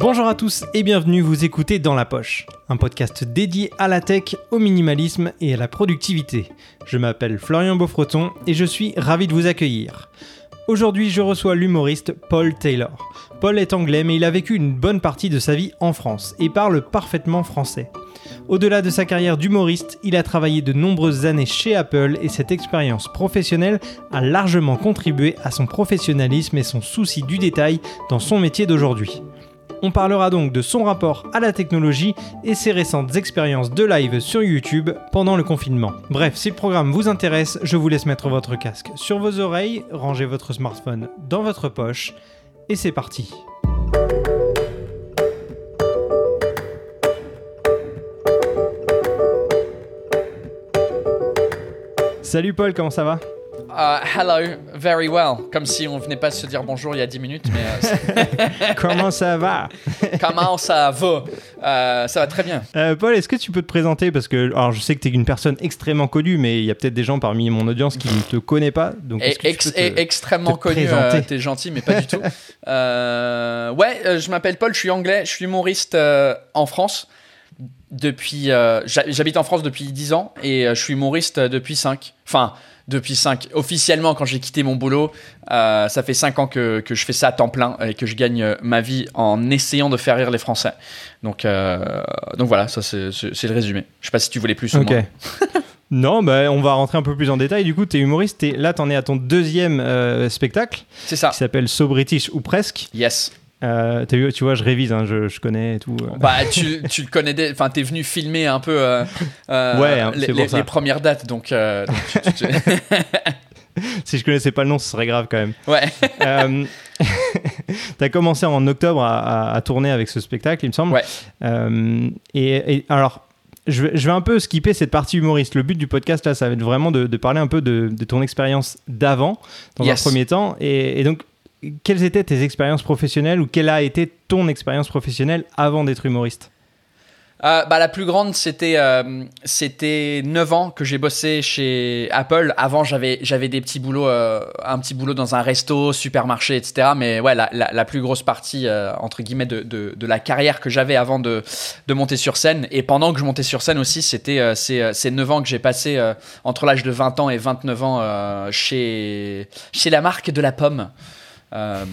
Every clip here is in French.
Bonjour à tous et bienvenue, vous écoutez Dans la Poche, un podcast dédié à la tech, au minimalisme et à la productivité. Je m'appelle Florian Beaufreton et je suis ravi de vous accueillir. Aujourd'hui, je reçois l'humoriste Paul Taylor. Paul est anglais, mais il a vécu une bonne partie de sa vie en France et parle parfaitement français. Au-delà de sa carrière d'humoriste, il a travaillé de nombreuses années chez Apple et cette expérience professionnelle a largement contribué à son professionnalisme et son souci du détail dans son métier d'aujourd'hui. On parlera donc de son rapport à la technologie et ses récentes expériences de live sur YouTube pendant le confinement. Bref, si le programme vous intéresse, je vous laisse mettre votre casque sur vos oreilles, ranger votre smartphone dans votre poche, et c'est parti. Salut Paul, comment ça va? Uh, hello, very well. Comme si on venait pas se dire bonjour il y a 10 minutes, mais euh, comment ça va? Comment ça va? Euh, Ça va très bien. Euh, Paul, est-ce que tu peux te présenter? Parce que alors, je sais que tu es une personne extrêmement connue, mais il y a peut-être des gens parmi mon audience qui ne te connaissent pas. Donc, et, extrêmement connu, t'es gentil, mais pas du tout. ouais, je m'appelle Paul, je suis anglais, je suis humoriste en France depuis j'habite en France depuis 10 ans et je suis humoriste depuis 5 enfin depuis 5. Officiellement, quand j'ai quitté mon boulot, euh, ça fait 5 ans que, que, je fais ça à temps plein et que je gagne euh, ma vie en essayant de faire rire les Français. Donc, euh, donc voilà, ça c'est le résumé. Je sais pas si tu voulais plus ou moins. Non, bah, on va rentrer un peu plus en détail. Du coup, tu es humoriste. Là, tu en es à ton deuxième spectacle. C'est ça. Qui s'appelle So British ou presque. Yes. Euh, as vu, tu vois, je révise, hein, je, je, connais et tout. Euh. Bah, tu, tu le connais, enfin, t'es venu filmer un peu euh, ouais, hein, les, les, premières dates, donc. si je connaissais pas le nom, ce serait grave quand même. Ouais. t'as commencé en octobre à, à, tourner avec ce spectacle, il me semble. Ouais. Et, et, alors. Je vais, je vais, un peu skipper cette partie humoriste. Le but du podcast, là, ça va être vraiment de, de parler un peu de, de ton expérience d'avant, dans un premier temps. Et, et donc, quelles étaient tes expériences professionnelles ou quelle a été ton expérience professionnelle avant d'être humoriste? Euh, bah, la plus grande, c'était euh, c'était 9 ans que j'ai bossé chez Apple. Avant, j'avais des petits boulots, euh, un petit boulot dans un resto, supermarché, etc. Mais ouais, la, la, plus grosse partie entre guillemets de, de, la carrière que j'avais avant de, de monter sur scène et pendant que je montais sur scène aussi, c'était ces 9 ans que j'ai passé entre l'âge de 20 ans et 29 ans chez chez la marque de la pomme. Euh,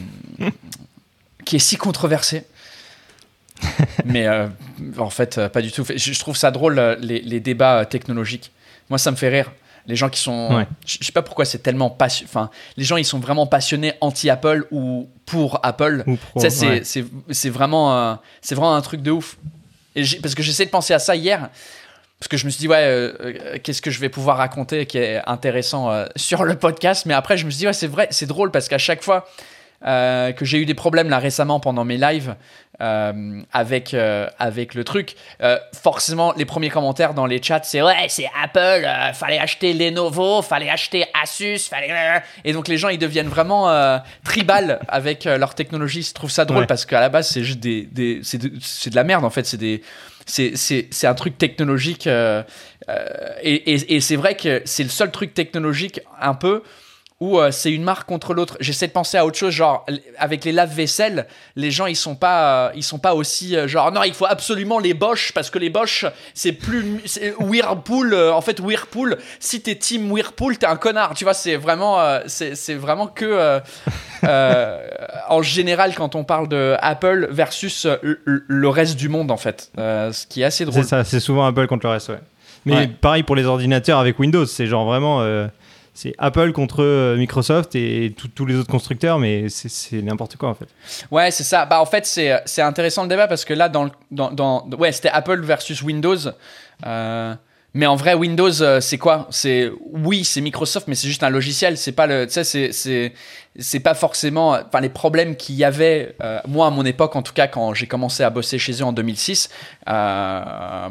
qui est si controversé. Mais euh, en fait, euh, pas du tout. Je, trouve ça drôle, les, débats technologiques. Moi, ça me fait rire. Les gens qui sont. Je, sais pas pourquoi c'est tellement passionné. Enfin, les gens, ils sont vraiment passionnés anti-Apple ou pour Apple. c'est vraiment, c'est vraiment un truc de ouf. Et parce que j'essaie de penser à ça hier. Parce que je me suis dit, ouais, qu'est-ce que je vais pouvoir raconter qui est intéressant sur le podcast. Mais après, je me suis dit, ouais, c'est vrai, c'est drôle parce qu'à chaque fois, euh, que j'ai eu des problèmes là récemment pendant mes lives euh, avec, euh, avec le truc. forcément, les premiers commentaires dans les chats, c'est ouais, c'est Apple, fallait acheter Lenovo, fallait acheter Asus, fallait. Et donc les gens, ils deviennent vraiment tribal avec leur technologie. Je trouve ça drôle parce qu'à la base, c'est juste des, des c'est de, de, la merde en fait. C'est des c'est un truc technologique et, et, et c'est vrai que c'est le seul truc technologique un peu ou euh, c'est une marque contre l'autre. J'essaie de penser à autre chose, genre avec les lave-vaisselle, les gens ils sont pas, euh, ils sont pas aussi euh, genre non il faut absolument les Bosch parce que les Bosch c'est plus Whirlpool. en fait Whirlpool, si t'es team Whirlpool t'es un connard. Tu vois c'est vraiment, c'est vraiment que en général quand on parle de Apple versus le reste du monde en fait, ce qui est assez drôle. C'est ça, c'est souvent Apple contre le reste, ouais. Mais pareil pour les ordinateurs avec Windows, c'est genre vraiment c'est Apple contre euh, Microsoft et tous les autres constructeurs, mais c'est n'importe quoi en fait. Ouais, c'est ça. Bah, en fait, c'est intéressant le débat parce que là, dans, dans, ouais, c'était Apple versus Windows. Euh, mais en vrai, Windows, euh, c'est quoi? C'est oui, c'est Microsoft, mais c'est juste un logiciel. C'est pas le, c'est c'est pas forcément, enfin les problèmes qu'il y avait moi à mon époque, en tout cas quand j'ai commencé à bosser chez eux en 2006. Euh,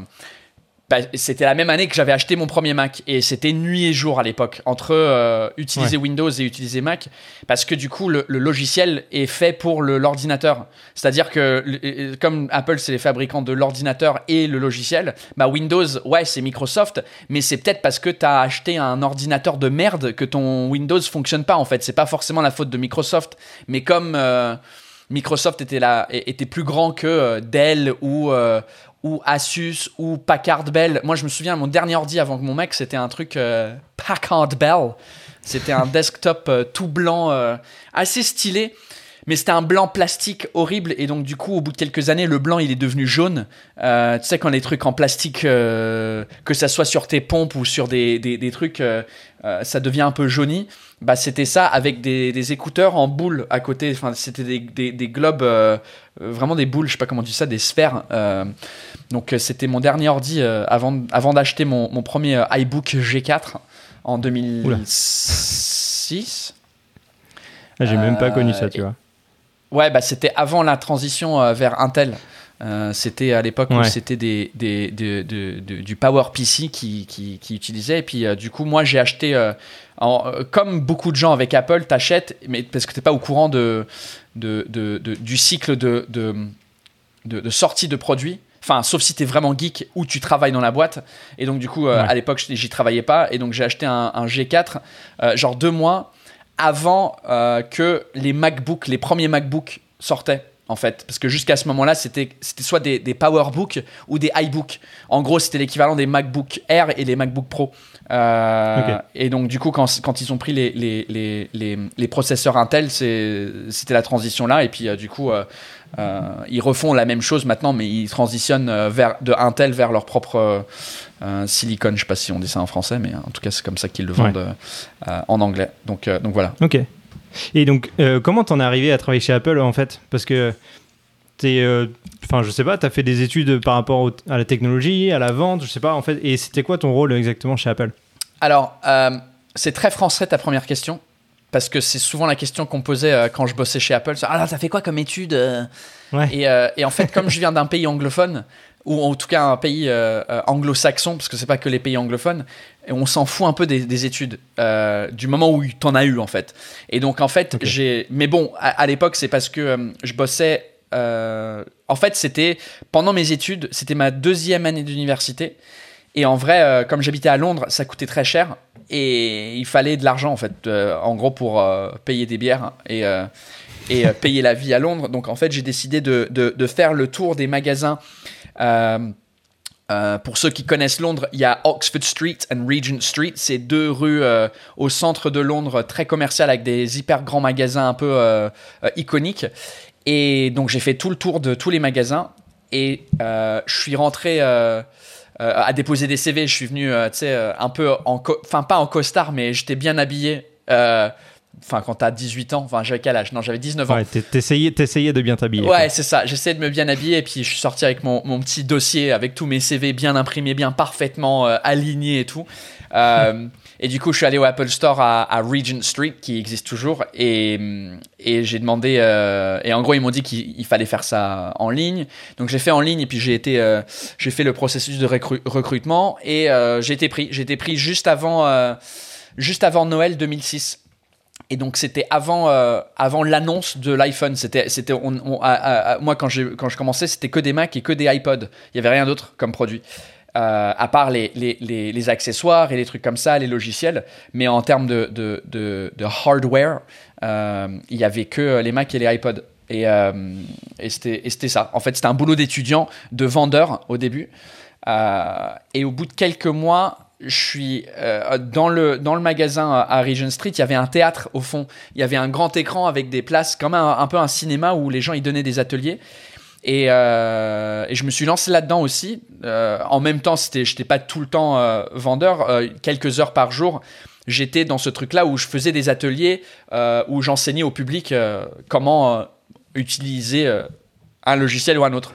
bah, c'était la même année que j'avais acheté mon premier Mac et c'était nuit et jour à l'époque entre euh, utiliser Windows et utiliser Mac parce que du coup le, logiciel est fait pour l'ordinateur. C'est-à-dire que comme Apple c'est les fabricants de l'ordinateur et le logiciel, bah Windows ouais c'est Microsoft mais c'est peut-être parce que tu as acheté un ordinateur de merde que ton Windows fonctionne pas en fait. C'est pas forcément la faute de Microsoft mais comme euh, Microsoft était là, était plus grand que Dell ou ou Asus ou Packard Bell. Moi, je me souviens, mon dernier ordi avant que mon mec, c'était un truc Packard Bell. C'était un desktop tout blanc, assez stylé mais c'était un blanc plastique horrible et donc du coup au bout de quelques années le blanc il est devenu jaune euh, tu sais quand les trucs en plastique euh, que ça soit sur tes pompes ou sur des, des, trucs euh, ça devient un peu jauni bah c'était ça avec des, des, écouteurs en boule à côté enfin c'était des, des, globes vraiment des boules je sais pas comment on dit ça des sphères donc c'était mon dernier ordi avant, avant d'acheter mon, mon, premier iBook G4 en 2006 ah, J'ai même pas connu ça, tu vois. Ouais, bah, c'était avant la transition euh, vers Intel. Euh, c'était à l'époque où c'était des, des, du Power PC qui, qui, qui utilisait. Et puis, euh, du coup, moi, j'ai acheté, comme beaucoup de gens avec Apple, t'achètes, mais parce que t'es pas au courant de, du cycle de, de, sortie de produits. Enfin, sauf si tu es vraiment geek ou tu travailles dans la boîte. Et donc, du coup, à l'époque, j'y travaillais pas. Et donc, j'ai acheté un, un G4, genre deux mois avant euh, que les MacBooks, les premiers MacBooks sortaient en fait. Parce que jusqu'à ce moment-là, c'était soit des, des PowerBooks ou des iBooks. En gros, c'était l'équivalent des MacBook Air et les MacBook Pro. Euh, et donc, du coup, quand, quand, ils ont pris les, les, les, les processeurs Intel, c'était la transition là. Et puis, euh, du coup, ils refont la même chose maintenant, mais ils transitionnent vers, de Intel vers leur propre Silicon, je sais pas si on dit ça en français, mais en tout cas c'est comme ça qu'ils le vendent euh, en anglais. Donc, euh, donc voilà. Ok. Et donc euh, comment t'en es arrivé à travailler chez Apple en fait? Parce que t'es, enfin je sais pas, t'as fait des études par rapport à la technologie, à la vente, je sais pas en fait. Et c'était quoi ton rôle exactement chez Apple? Alors c'est très français ta première question parce que c'est souvent la question qu'on posait quand je bossais chez Apple. Alors, t'as fait quoi comme étude ouais. et, et, en fait, comme je viens d'un pays anglophone, ou en tout cas un pays euh, euh, anglo-saxon, parce que c'est pas que les pays anglophones, et on s'en fout un peu des, études, euh, du moment où tu en as eu en fait. Et donc en fait, j'ai. Mais bon, à, l'époque, c'est parce que je bossais. en fait, c'était pendant mes études, c'était ma deuxième année d'université. Et en vrai, comme j'habitais à Londres, ça coûtait très cher et il fallait de l'argent en fait, en gros pour payer des bières et, et payer la vie à Londres. Donc en fait, j'ai décidé de, de, de, faire le tour des magasins euh, euh, pour ceux qui connaissent Londres, il y a Oxford Street et Regent Street. C'est deux rues euh, au centre de Londres très commerciales avec des hyper grands magasins un peu iconiques. Et donc j'ai fait tout le tour de tous les magasins et je suis rentré à déposer des CV. Je suis venu, tu sais, un peu en, enfin pas en costard, mais j'étais bien habillé. Enfin, quand t'as 18 ans, enfin, j'avais quel âge? Non, j'avais 19 ans. Ouais, t'essayais, de bien t'habiller. Ouais, c'est ça. J'essayais de me bien habiller et puis je suis sorti avec mon, mon petit dossier avec tous mes CV bien imprimés, bien parfaitement euh, alignés et tout. Euh, et du coup, je suis allé au Apple Store à, Regent Street, qui existe toujours, et, et j'ai demandé. Euh, et en gros, ils m'ont dit qu'il fallait faire ça en ligne. Donc, j'ai fait en ligne et puis j'ai été, j'ai fait le processus de recrutement et j'ai été pris. J'ai été pris juste avant, juste avant Noël 2006. Et donc c'était avant, euh, avant l'annonce de l'iPhone. C'était, c'était, moi quand j'ai quand je commençais, c'était que des Mac et que des iPod. Il y avait rien d'autre comme produit. Euh, à part les, les, les, accessoires et les trucs comme ça, les logiciels. Mais en termes de, de, de, hardware, euh, il y avait que les Mac et les iPod. Et, et c'était ça. En fait, c'était un boulot d'étudiant, de vendeur au début. et au bout de quelques mois, je suis euh, dans, le, dans le magasin à Regent Street, il y avait un théâtre au fond. Il y avait un grand écran avec des places, comme un, un peu un cinéma où les gens y donnaient des ateliers. Et, euh, et je me suis lancé là-dedans aussi. Euh, en même temps, je n'étais pas tout le temps vendeur, quelques heures par jour. J'étais dans ce truc-là où je faisais des ateliers, où j'enseignais au public comment utiliser un logiciel ou un autre.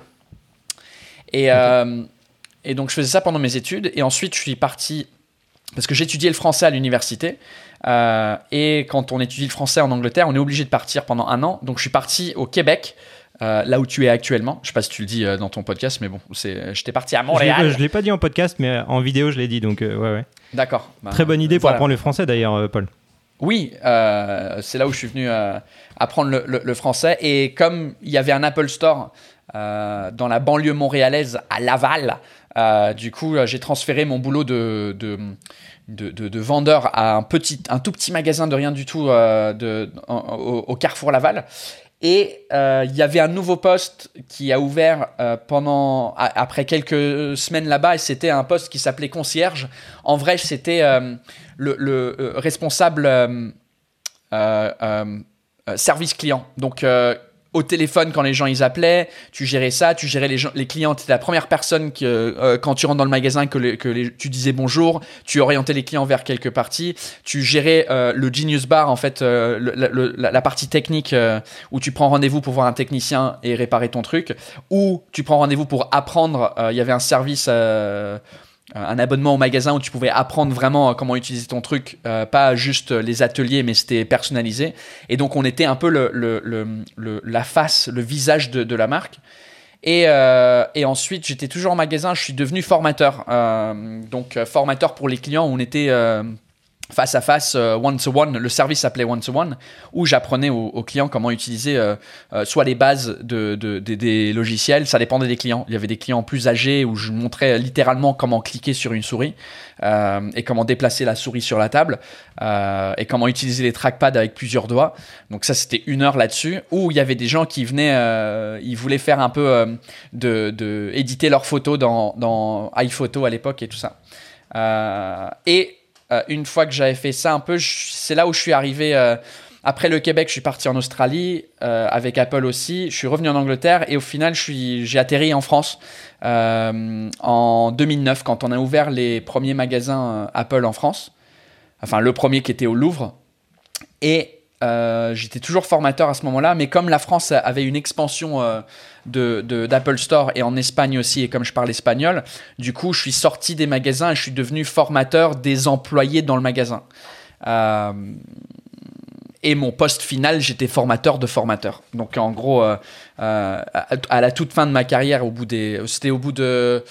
Et, et donc je faisais ça pendant mes études. Et ensuite, je suis parti, parce que j'étudiais le français à l'université. Euh, et quand on étudie le français en Angleterre, on est obligé de partir pendant un an. Donc je suis parti au Québec. Euh, là où tu es actuellement. Je sais pas si tu le dis euh, dans ton podcast, mais bon, c'est, j'étais parti à Montréal. Je l'ai pas dit en podcast, mais en vidéo, je l'ai dit, donc ouais, ouais. D'accord. Bah, Très bonne idée pour apprendre le français d'ailleurs, Paul. Oui, c'est là où je suis venu apprendre le, le, français. Et comme il y avait un Apple Store dans la banlieue montréalaise à Laval, euh, du coup, j'ai transféré mon boulot de, de, de, vendeur à un, petit, un tout petit magasin de rien du tout euh, au, Carrefour Laval. Et euh, il y avait un nouveau poste qui a ouvert euh, pendant après quelques semaines là-bas et c'était un poste qui s'appelait concierge. En vrai, c'était euh, le, le, responsable service client. Donc au téléphone quand les gens ils appelaient, tu gérais ça, tu gérais les, gens, les clients, tu étais la première personne que, euh, quand tu rentres dans le magasin que, que tu disais bonjour, tu orientais les clients vers quelques parties, tu gérais euh, le Genius Bar, en fait, euh, la, partie technique où tu prends rendez-vous pour voir un technicien et réparer ton truc, ou tu prends rendez-vous pour apprendre, il y avait un service un abonnement au magasin où tu pouvais apprendre vraiment comment utiliser ton truc, euh, pas juste les ateliers, mais c'était personnalisé. Et donc on était un peu le, la face, le visage de, la marque. Et, euh, ensuite, j'étais toujours en magasin, je suis devenu formateur. Euh, donc formateur pour les clients, on était face à face, euh, one to one. Le service s'appelait one to one, où j'apprenais aux, clients comment utiliser euh, euh, soit les bases de, des logiciels. Ça dépendait des clients. Il y avait des clients plus âgés où je montrais littéralement comment cliquer sur une souris et comment déplacer la souris sur la table et comment utiliser les trackpads avec plusieurs doigts. Donc ça, c'était une heure là-dessus. Ou il y avait des gens qui venaient, ils voulaient faire un peu de, de, éditer leurs photos dans, dans iPhoto à l'époque et tout ça. et euh, une fois que j'avais fait ça un peu, c'est là où je suis arrivé. Euh, après le Québec, je suis parti en Australie euh, avec Apple aussi. Je suis revenu en Angleterre et au final, j'ai atterri en France en 2009 quand on a ouvert les premiers magasins Apple en France. Enfin, le premier qui était au Louvre. Et euh, j'étais toujours formateur à ce moment-là, mais comme la France avait une expansion euh, de, d'Apple Store et en Espagne aussi, et comme je parle espagnol, du coup, je suis sorti des magasins et je suis devenu formateur des employés dans le magasin. Euh, et mon poste final, j'étais formateur de formateur. Donc en gros, euh, euh, à, la toute fin de ma carrière, au bout des, c'était au bout de,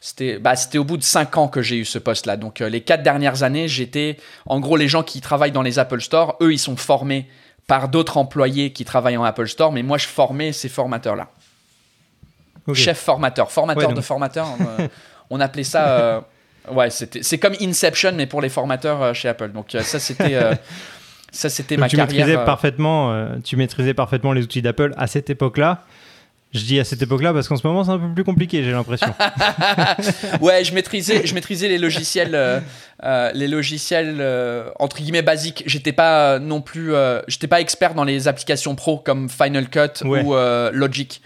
c'était, bah, c'était au bout de cinq ans que j'ai eu ce poste-là. Donc euh, les quatre dernières années, j'étais, en gros, les gens qui travaillent dans les Apple Store, eux, ils sont formés par d'autres employés qui travaillent en Apple Store, mais moi, je formais ces formateurs-là. Chef formateur, formateur de formateur. on, appelait ça. ouais, c'était, c'est comme Inception, mais pour les formateurs chez Apple. Donc ça, c'était ça, c'était ma tu carrière. Maîtrisais euh, parfaitement, euh, tu maîtrisais parfaitement les outils d'Apple à cette époque-là. Je dis à cette époque-là parce qu'en ce moment c'est un peu plus compliqué, j'ai l'impression. ouais, je maîtrisais, je maîtrisais les logiciels, euh, les logiciels entre guillemets basiques. J'étais pas non plus, j'étais pas expert dans les applications pro comme Final Cut ou Logic.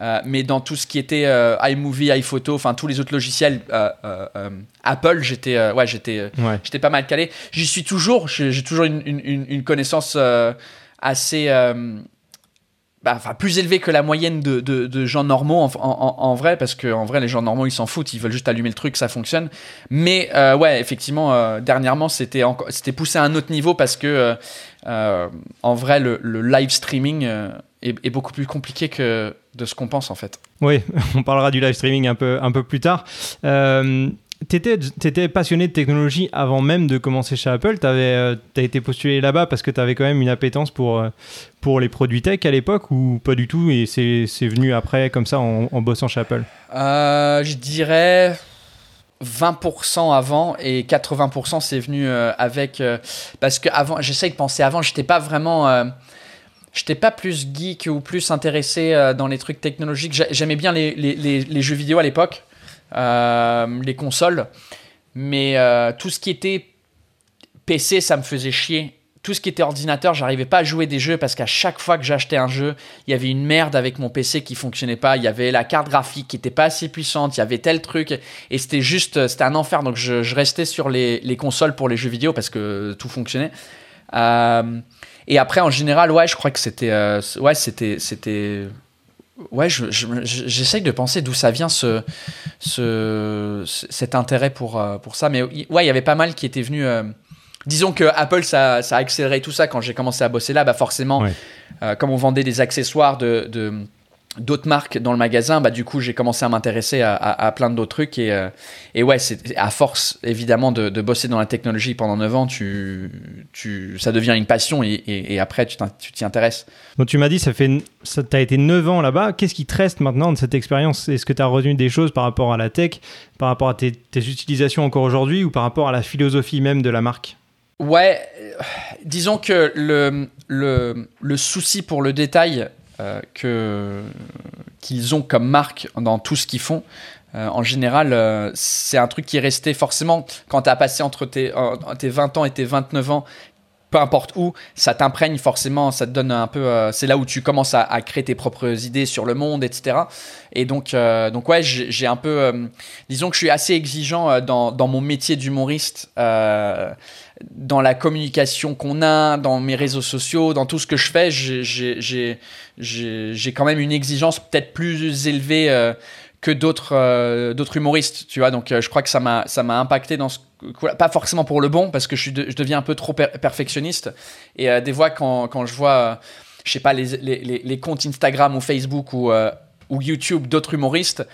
Euh, mais dans tout ce qui était euh, iMovie, iPhoto, enfin tous les autres logiciels euh, Apple, j'étais ouais, j'étais j'étais pas mal calé. J'y suis toujours, j'ai toujours une, une, une connaissance assez bah, enfin, plus élevée que la moyenne de, de, de gens normaux en, en, en, vrai, parce que en vrai, les gens normaux, ils s'en foutent, ils veulent juste allumer le truc, ça fonctionne. Mais ouais, effectivement, dernièrement, c'était c'était poussé à un autre niveau parce que en vrai, le, le live streaming est, beaucoup plus compliqué que de ce qu'on pense en fait. Oui, on parlera du live streaming un peu, un peu plus tard. Euh, tu étais, passionné de technologie avant même de commencer chez Apple. Tu euh, as été postulé là-bas parce que tu avais quand même une appétence pour, euh, pour les produits tech à l'époque ou pas du tout et c'est venu après comme ça en, bossant chez Apple? Euh, Je dirais 20% avant et 80% c'est venu avec. parce que avant, j'essaye de penser avant, j'étais pas vraiment j'étais pas plus geek ou plus intéressé euh, dans les trucs technologiques. J'aimais bien les, jeux vidéo à l'époque, euh, les consoles, mais euh, tout ce qui était PC, ça me faisait chier. Tout ce qui était ordinateur, j'arrivais pas à jouer des jeux parce qu'à chaque fois que j'achetais un jeu, il y avait une merde avec mon PC qui fonctionnait pas. Il y avait la carte graphique qui était pas assez puissante. Il y avait tel truc et c'était juste, c'était un enfer. Donc je, je restais sur les, les, consoles pour les jeux vidéo parce que tout fonctionnait. Euh, et après, en général, ouais, je crois que c'était. Euh, ouais, c'était. c'était ouais, j'essaye de penser d'où ça vient ce, ce, cet intérêt pour, euh, pour ça. Mais ouais, il y avait pas mal qui étaient venus. Euh, disons que Apple, ça, ça, a accéléré tout ça quand j'ai commencé à bosser là. Bah forcément, comme on vendait des accessoires de, de d'autres marques dans le magasin, bah du coup j'ai commencé à m'intéresser à, à, plein d'autres trucs et, euh, et ouais c'est à force évidemment de, de, bosser dans la technologie pendant 9 ans, tu, tu ça devient une passion et, et, après tu t'y intéresses. Donc tu m'as dit ça fait ça as été 9 ans là-bas, qu'est-ce qui te reste maintenant de cette expérience? Est-ce que tu as retenu des choses par rapport à la tech, par rapport à tes, tes utilisations encore aujourd'hui ou par rapport à la philosophie même de la marque? Ouais, disons que le, le, le souci pour le détail que qu'ils ont comme marque dans tout ce qu'ils font. en général, c'est un truc qui est resté forcément quand tu as passé entre tes, tes 20 ans et tes 29 ans peu importe où, ça t'imprègne forcément, ça te donne un peu. Euh, c'est là où tu commences à, créer tes propres idées sur le monde, etc. Et donc, euh, donc ouais, j'ai un peu. Euh, disons que je suis assez exigeant dans, dans mon métier d'humoriste, dans la communication qu'on a, dans mes réseaux sociaux, dans tout ce que je fais. J'ai quand même une exigence peut-être plus élevée que d'autres d'autres humoristes, tu vois. Donc, je crois que ça m'a impacté dans ce pas forcément pour le bon, parce que je, je deviens un peu trop perfectionniste. Et euh, des fois, quand, quand je vois, euh, je sais pas, les, les, les, comptes Instagram ou Facebook ou, euh, ou YouTube d'autres humoristes,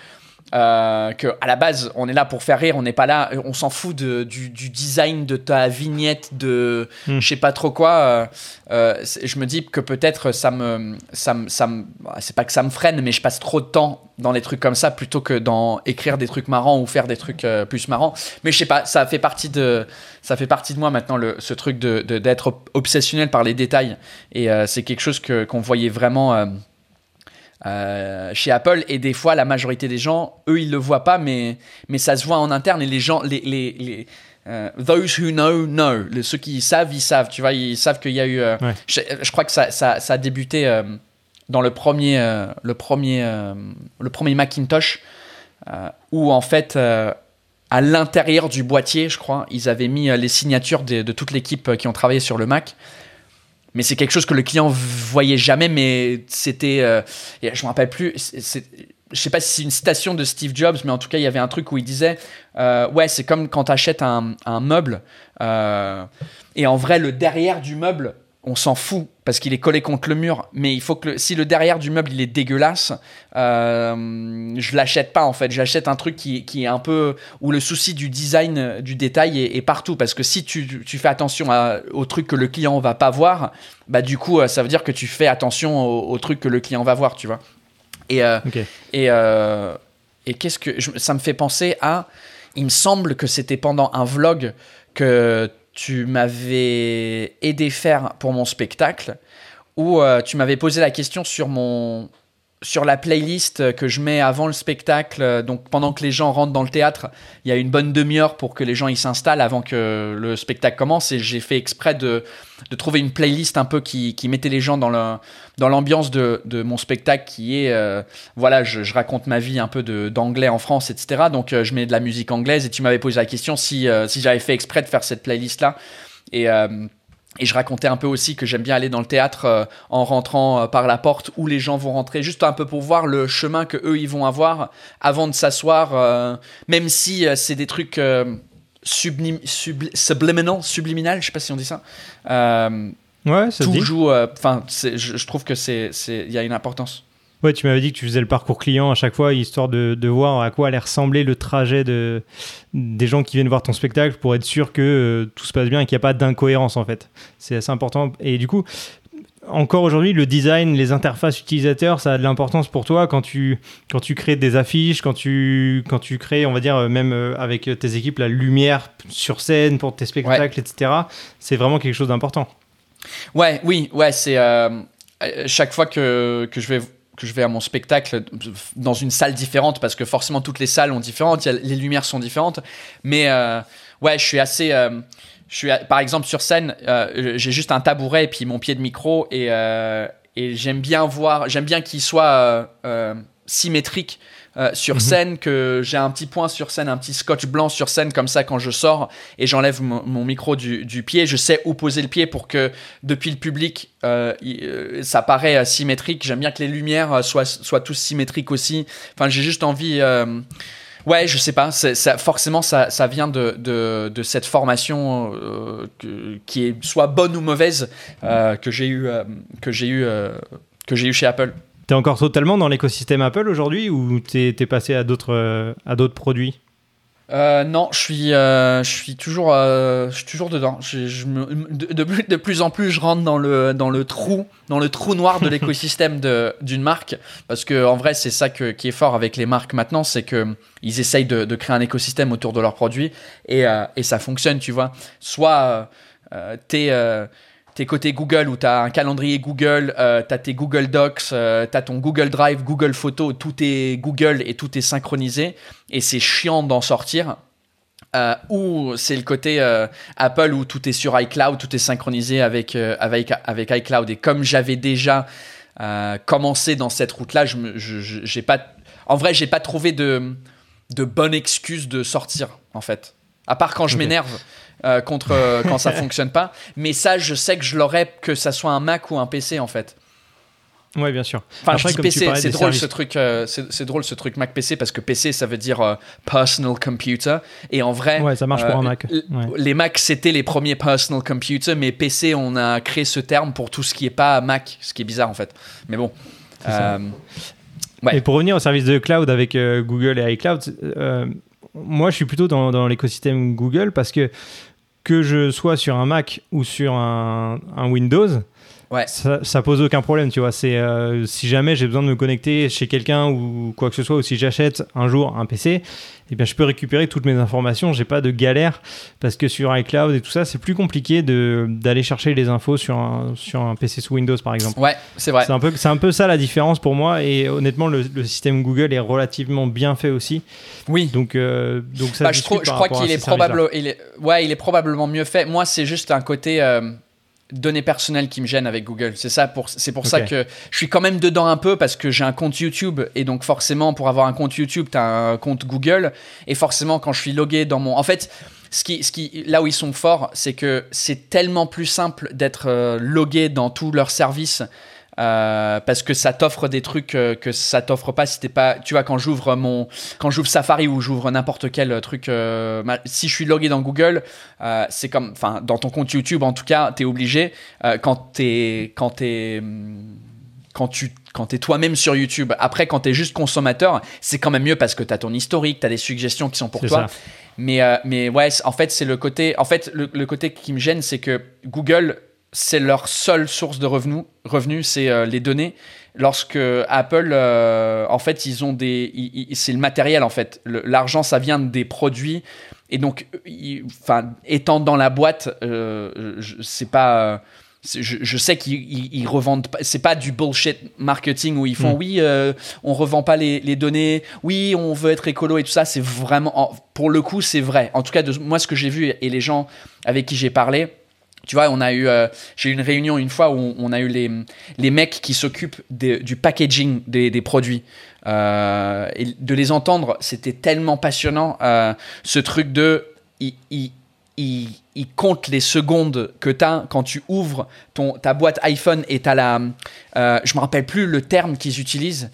euh, que à la base on est là pour faire rire, on n'est pas là, on s'en fout de, du, du, design de ta vignette, de hmm. je sais pas trop quoi. Euh, euh, je me dis que peut-être ça me, ça me, ça me c'est pas que ça me freine, mais je passe trop de temps dans des trucs comme ça plutôt que dans écrire des trucs marrants ou faire des trucs plus marrants. Mais je sais pas, ça fait partie de, ça fait partie de moi maintenant le, ce truc de d'être obsessionnel par les détails et c'est quelque chose que qu'on voyait vraiment euh, chez Apple et des fois la majorité des gens eux ils le voient pas mais mais ça se voit en interne et les gens les, les, les euh, those who know know. Ceux qui savent ils savent tu vois ils savent qu'il y a eu euh, je, crois que ça, ça, ça a débuté dans le premier le premier le premier Macintosh où en fait à l'intérieur du boîtier je crois ils avaient mis les signatures de, de toute l'équipe qui ont travaillé sur le Mac mais c'est quelque chose que le client voyait jamais, mais c'était. Euh, je me rappelle plus. Je sais pas si c'est une citation de Steve Jobs, mais en tout cas, il y avait un truc où il disait euh, Ouais, c'est comme quand tu achètes un, un meuble, euh, et en vrai, le derrière du meuble, on s'en fout parce qu'il est collé contre le mur. Mais il faut que si le derrière du meuble il est dégueulasse, euh, je l'achète pas en fait. J'achète un truc qui, qui, est un peu où le souci du design, euh, du détail est, partout. Parce que si tu, tu fais attention au truc que le client va pas voir, bah du coup euh, ça veut dire que tu fais attention au, truc que le client va voir, tu vois. Et euh, et, et qu'est-ce que ça me fait penser à il me semble que c'était pendant un vlog que tu m'avais aidé faire pour mon spectacle, où euh, tu m'avais posé la question sur mon sur la playlist que je mets avant le spectacle, donc pendant que les gens rentrent dans le théâtre, il y a une bonne demi-heure pour que les gens s'installent avant que le spectacle commence. Et j'ai fait exprès de, de, trouver une playlist un peu qui, qui mettait les gens dans le, dans l'ambiance de, de, mon spectacle, qui est euh, voilà, je, je, raconte ma vie un peu d'anglais en France, etc. Donc euh, je mets de la musique anglaise. Et tu m'avais posé la question si, euh, si j'avais fait exprès de faire cette playlist là. Et et je racontais un peu aussi que j'aime bien aller dans le théâtre euh, en rentrant euh, par la porte où les gens vont rentrer, juste un peu pour voir le chemin que eux ils vont avoir avant de s'asseoir, euh, même si c'est des trucs sublim, subliminal, subliminal, je sais pas si on dit ça. ouais, ça tout joue. Enfin, je, je, trouve que c'est, il y a une importance. Ouais, tu m'avais dit que tu faisais le parcours client à chaque fois, histoire de, de voir à quoi allait ressembler le trajet de, des gens qui viennent voir ton spectacle pour être sûr que euh, tout se passe bien et qu'il n'y a pas d'incohérence en fait. C'est assez important. Et du coup, encore aujourd'hui, le design, les interfaces utilisateurs, ça a de l'importance pour toi quand tu, quand tu crées des affiches, quand tu, quand tu crées, on va dire, euh, même euh, avec tes équipes, la lumière sur scène pour tes spectacles, etc. C'est vraiment quelque chose d'important. Ouais, oui, ouais, c'est. chaque fois que, que je vais que je vais à mon spectacle dans une salle différente parce que forcément toutes les salles ont différentes, les lumières sont différentes. Mais euh, ouais, je suis assez. Euh, je suis, par exemple, sur scène, euh, j'ai juste un tabouret et puis mon pied de micro et, et j'aime bien voir, j'aime bien qu'il soit symétrique euh, sur mhm. scène, que j'ai un petit point sur scène, un petit scotch blanc sur scène comme ça quand je sors et j'enlève mon, micro du, pied, je sais où poser le pied pour que depuis le public euh, euh, ça paraît symétrique. J'aime bien que les lumières soient, soient tous symétriques aussi. Enfin, j'ai juste envie. Ouais, je sais pas. Ça, forcément, ça, ça vient de, de, de, cette formation qui est soit bonne ou mauvaise que j'ai eu que j'ai eu que j'ai eu chez Apple. T'es encore totalement dans l'écosystème Apple aujourd'hui ou t'es es passé à d'autres euh, à d'autres produits? Euh, non, je suis, euh, je suis toujours, je suis toujours dedans. Je, me, de, de, plus en plus, je rentre dans le, dans le trou, dans le trou noir de l'écosystème d'une marque, parce que en vrai, c'est ça que, qui est fort avec les marques maintenant, c'est que ils essayent de, de, créer un écosystème autour de leurs produits et, et ça fonctionne, tu vois. Soit t'es t'es côté Google où t'as un calendrier Google, euh, t'as tes Google Docs, euh, t'as ton Google Drive, Google Photos, tout est Google et tout est synchronisé et c'est chiant d'en sortir. Euh, ou c'est le côté euh, Apple où tout est sur iCloud, tout est synchronisé avec, euh, avec, avec iCloud. Et comme j'avais déjà commencé dans cette route-là, je, je- je- j'ai pas, en vrai, j'ai pas trouvé de, de bonne excuse de sortir, en fait. À part quand je m'énerve euh, contre euh, quand ça fonctionne pas. Mais ça, je sais que je l'aurais que ça soit un Mac ou un PC, en fait. Ouais, bien sûr. Enfin, Après, je dis comme tu PC, c'est drôle services- ce truc, euh, c'est drôle ce truc Mac PC parce que PC ça veut dire euh, personal computer et en vrai, Ouais, ça marche pour un Mac. Ouais. les Mac c'était les premiers personal computer, mais PC on a créé ce terme pour tout ce qui est pas Mac, ce qui est bizarre en fait. Mais bon. Ouais. Et pour revenir au service de cloud avec Google et iCloud, moi je suis plutôt dans, dans l'écosystème Google parce que que je sois sur un Mac ou sur un, Windows, Ouais. ça, ça pose aucun problème, tu vois. C'est euh, si jamais j'ai besoin de me connecter chez quelqu'un ou quoi que ce soit, ou si j'achète un jour un PC, eh bien je peux récupérer toutes mes informations. J'ai pas de galère parce que sur iCloud et tout ça, c'est plus compliqué de d'aller chercher les infos sur un sur un PC sous Windows par exemple. Ouais, c'est vrai. C'est un, peu, c'est un peu ça la différence pour moi. Et honnêtement, le, le système Google est relativement bien fait aussi. Oui. Donc, euh, donc ça Bah, je, trouve- je crois qu'il est probable, il est, ouais, il est probablement mieux fait. Moi, c'est juste un côté euh, données personnelles qui me gêne avec Google. C'est ça, pour, c'est pour ça que je suis quand même dedans un peu parce que j'ai un compte YouTube et donc forcément, pour avoir un compte YouTube, tu as un compte Google et forcément, quand je suis logué dans mon, en fait. Ce qui, ce qui, là où ils sont forts, c'est que c'est tellement plus simple d'être euh, logué dans tous leurs services euh, parce que ça t'offre des trucs euh, que ça t'offre pas si t'es pas. Tu vois, quand j'ouvre mon, quand j'ouvre Safari ou j'ouvre n'importe quel truc, euh, ma- si je suis logué dans Google, euh, c'est comme, enfin, dans ton compte YouTube en tout cas, t'es obligé quand t'es, quand t'es, hum, quand tu quand t'es toi-même sur YouTube. Après, quand t'es juste consommateur, c'est quand même mieux parce que t'as ton historique, t'as des suggestions qui sont pour toi. ça. Mais, euh, mais ouais, en fait, c'est le côté. En fait, le, le côté qui me gêne, c'est que Google, c'est leur seule source de revenus. Revenus, c'est euh, les données. Lorsque Apple, euh, en fait, ils ont des. c'est le matériel, en fait. L'argent, ça vient des produits. Et donc, ils- enfin, étant dans la boîte, euh, c'est pas. euh, Je, je sais qu'ils ils- ils revendent pas. C'est pas du bullshit marketing où ils font Mm. oui, euh, on revend pas les, les données. Oui, on veut être écolo et tout ça. C'est vraiment, en- pour le coup, c'est vrai. En tout cas, de moi, ce que j'ai vu et les gens avec qui j'ai parlé, tu vois, on a eu, euh, j'ai eu une réunion une fois où on a eu les, les mecs qui s'occupent du packaging des, des produits. Euh, et de les entendre, c'était tellement passionnant. euh, ce truc de, ils, ils, ils- ils comptent les secondes que tu as quand tu ouvres ton, ta boîte iPhone et tu as la. je me rappelle plus le terme qu'ils utilisent,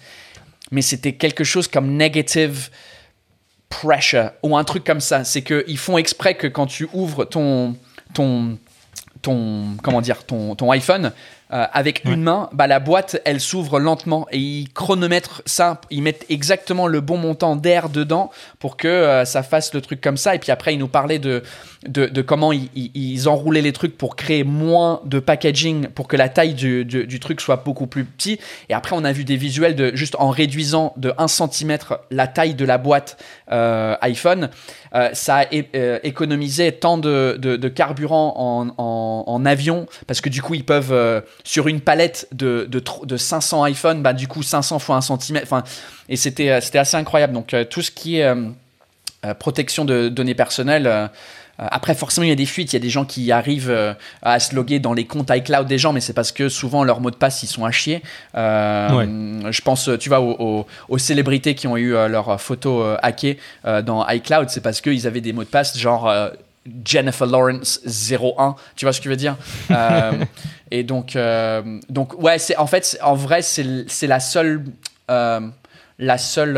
mais c'était quelque chose comme negative pressure ou un truc comme ça. C'est qu'ils font exprès que quand tu ouvres ton, ton, ton, comment dire, ton, ton iPhone euh, avec Ouais. une main, bah, la boîte elle s'ouvre lentement et ils chronomètrent ça. Ils mettent exactement le bon montant d'air dedans pour que euh, ça fasse le truc comme ça. Et puis après, ils nous parlaient de, de, de comment ils, ils- enroulaient les trucs pour créer moins de packaging pour que la taille du, du, du truc soit beaucoup plus petit. Et après, on a vu des visuels de juste en réduisant de 1 cm la taille de la boîte euh, iPhone, euh, ça a euh, économisé tant de, de, de carburant en, en, en avion parce que du coup, ils peuvent euh, sur une palette de, de, tro- de 500 iPhone, bah, du coup 500 fois 1 cm. Enfin, et c'était euh, c'était assez incroyable. Donc euh, tout ce qui est euh, protection de données personnelles. après, forcément, il y a des fuites. Il y a des gens qui arrivent euh, à se loguer dans les comptes iCloud des gens, mais c'est parce que souvent leurs mots de passe ils sont à chier. Euh, Je pense, tu vois, aux, aux- aux célébrités qui ont eu leurs photos hackées euh, dans iCloud, c'est parce qu'ils avaient des mots de passe genre Jennifer Lawrence 01. Tu vois ce que je veux dire? Euh, Et donc, euh, donc ouais, c'est en fait, en vrai, c'est la seule, euh, la seule.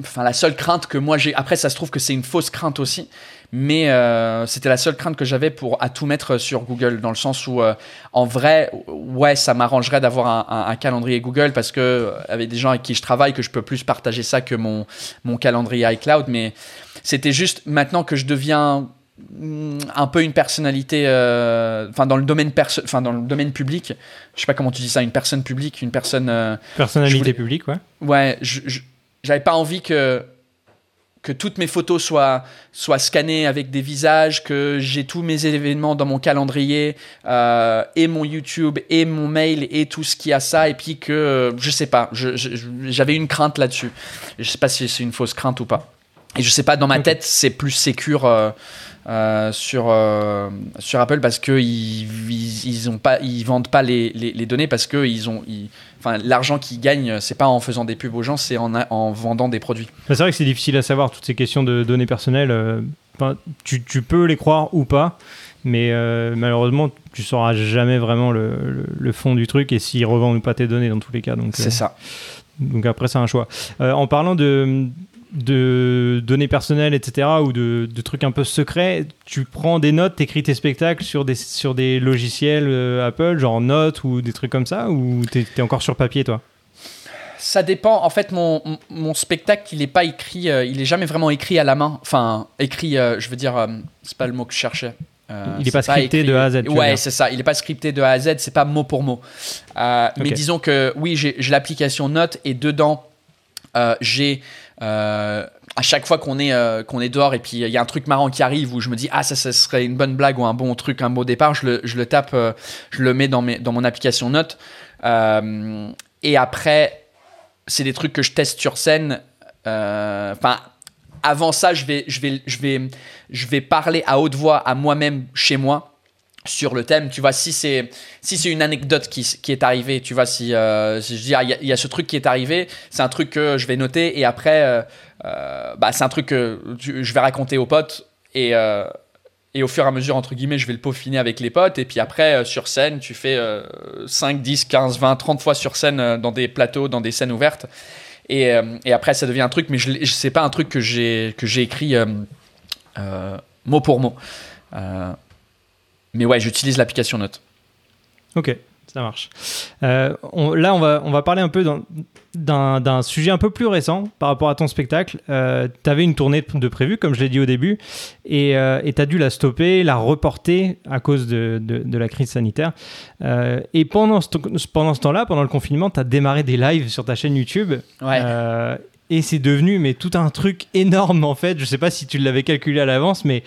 enfin la seule crainte que moi j'ai après ça se trouve que c'est une fausse crainte aussi mais euh, c'était la seule crainte que j'avais pour à tout mettre sur Google dans le sens où euh, en vrai ouais ça m'arrangerait d'avoir un, un- un calendrier Google parce que euh, avec des gens avec qui je travaille que je peux plus partager ça que mon mon calendrier iCloud mais c'était juste maintenant que je deviens mm, un peu une personnalité euh, enfin dans le domaine perso enfin dans le domaine public je sais pas comment tu dis ça une personne publique une personne Personnalité voulais- publique, ouais. Ouais, j'avais pas envie que que toutes mes photos soient, soient scannées avec des visages, que j'ai tous mes événements dans mon calendrier, euh, et mon YouTube, et mon mail, et tout ce qui a ça, et puis que, je sais pas, j'avais une crainte là-dessus. Je sais pas si c'est une fausse crainte ou pas. Et je sais pas, dans ma tête, c'est plus sécure. Euh, euh, sur, euh, sur Apple parce qu'ils ils, ils, ont pas, ils vendent pas les, les, données parce que ils ont, enfin, l'argent qu'ils gagnent, c'est pas en faisant des pubs aux gens, c'est en, en vendant des produits. C'est vrai que c'est difficile à savoir toutes ces questions de données personnelles. Euh, tu, tu, peux les croire ou pas, mais malheureusement, tu sauras jamais vraiment le, le, fond du truc et s'ils revendent ou pas tes données dans tous les cas. Donc c'est ça. Donc après, c'est un choix. en parlant de, de données personnelles, etc., ou de, trucs un peu secrets, tu prends des notes, t'écris tes spectacles sur des, sur des logiciels euh, Apple, genre Notes ou des trucs comme ça, ou t'es es encore sur papier, toi? Ça dépend. En fait, mon, mon spectacle, il n'est pas écrit, euh, il est jamais vraiment écrit à la main. Enfin, écrit, euh, je veux dire, c'est pas le mot que je cherchais. il n'est pas, scripté de A à Z. Ouais, c'est ça. Il n'est pas scripté de A à Z. C'est pas mot pour mot. Mais disons que oui, j'ai l'application Note et dedans, j'ai euh, à chaque fois qu'on est, euh, est dehors et puis il y a un truc marrant qui arrive où je me dis ah ça, ça serait une bonne blague ou un bon truc, un beau départ, je le, je le tape, euh, je le mets dans, mes, dans mon application Note. et après, c'est des trucs que je teste sur scène. Enfin, avant ça, je vais, je, vais, je, vais, je vais parler à haute voix à moi-même chez moi sur le thème. Tu vois, si c'est si c'est une anecdote qui, qui, est arrivée, tu vois, si, euh, je dis, ah, il y, a ce truc qui est arrivé, c'est un truc que je vais noter et après, euh, euh, bah, c'est un truc que je vais raconter aux potes et, et au fur et à mesure, entre guillemets, je vais le peaufiner avec les potes et puis après, sur scène, tu fais 5, 10, 15, 20, 30 fois sur scène dans des plateaux, dans des scènes ouvertes et, et après, ça devient un truc, mais je, sais pas un truc que j'ai écrit mot pour mot. Mais ouais, j'utilise l'application Note. Ok, ça marche. Euh, là, on va, on va parler un peu d'un sujet un peu plus récent par rapport à ton spectacle. Euh, tu avais une tournée de, prévue, comme je l'ai dit au début, et euh, tu as dû la stopper, la reporter à cause de, de, la crise sanitaire. Euh, et pendant ce, pendant ce temps-là, pendant le confinement, tu as démarré des lives sur ta chaîne YouTube. Ouais. et c'est devenu mais tout un truc énorme en fait. Je sais pas si tu l'avais calculé à l'avance, mais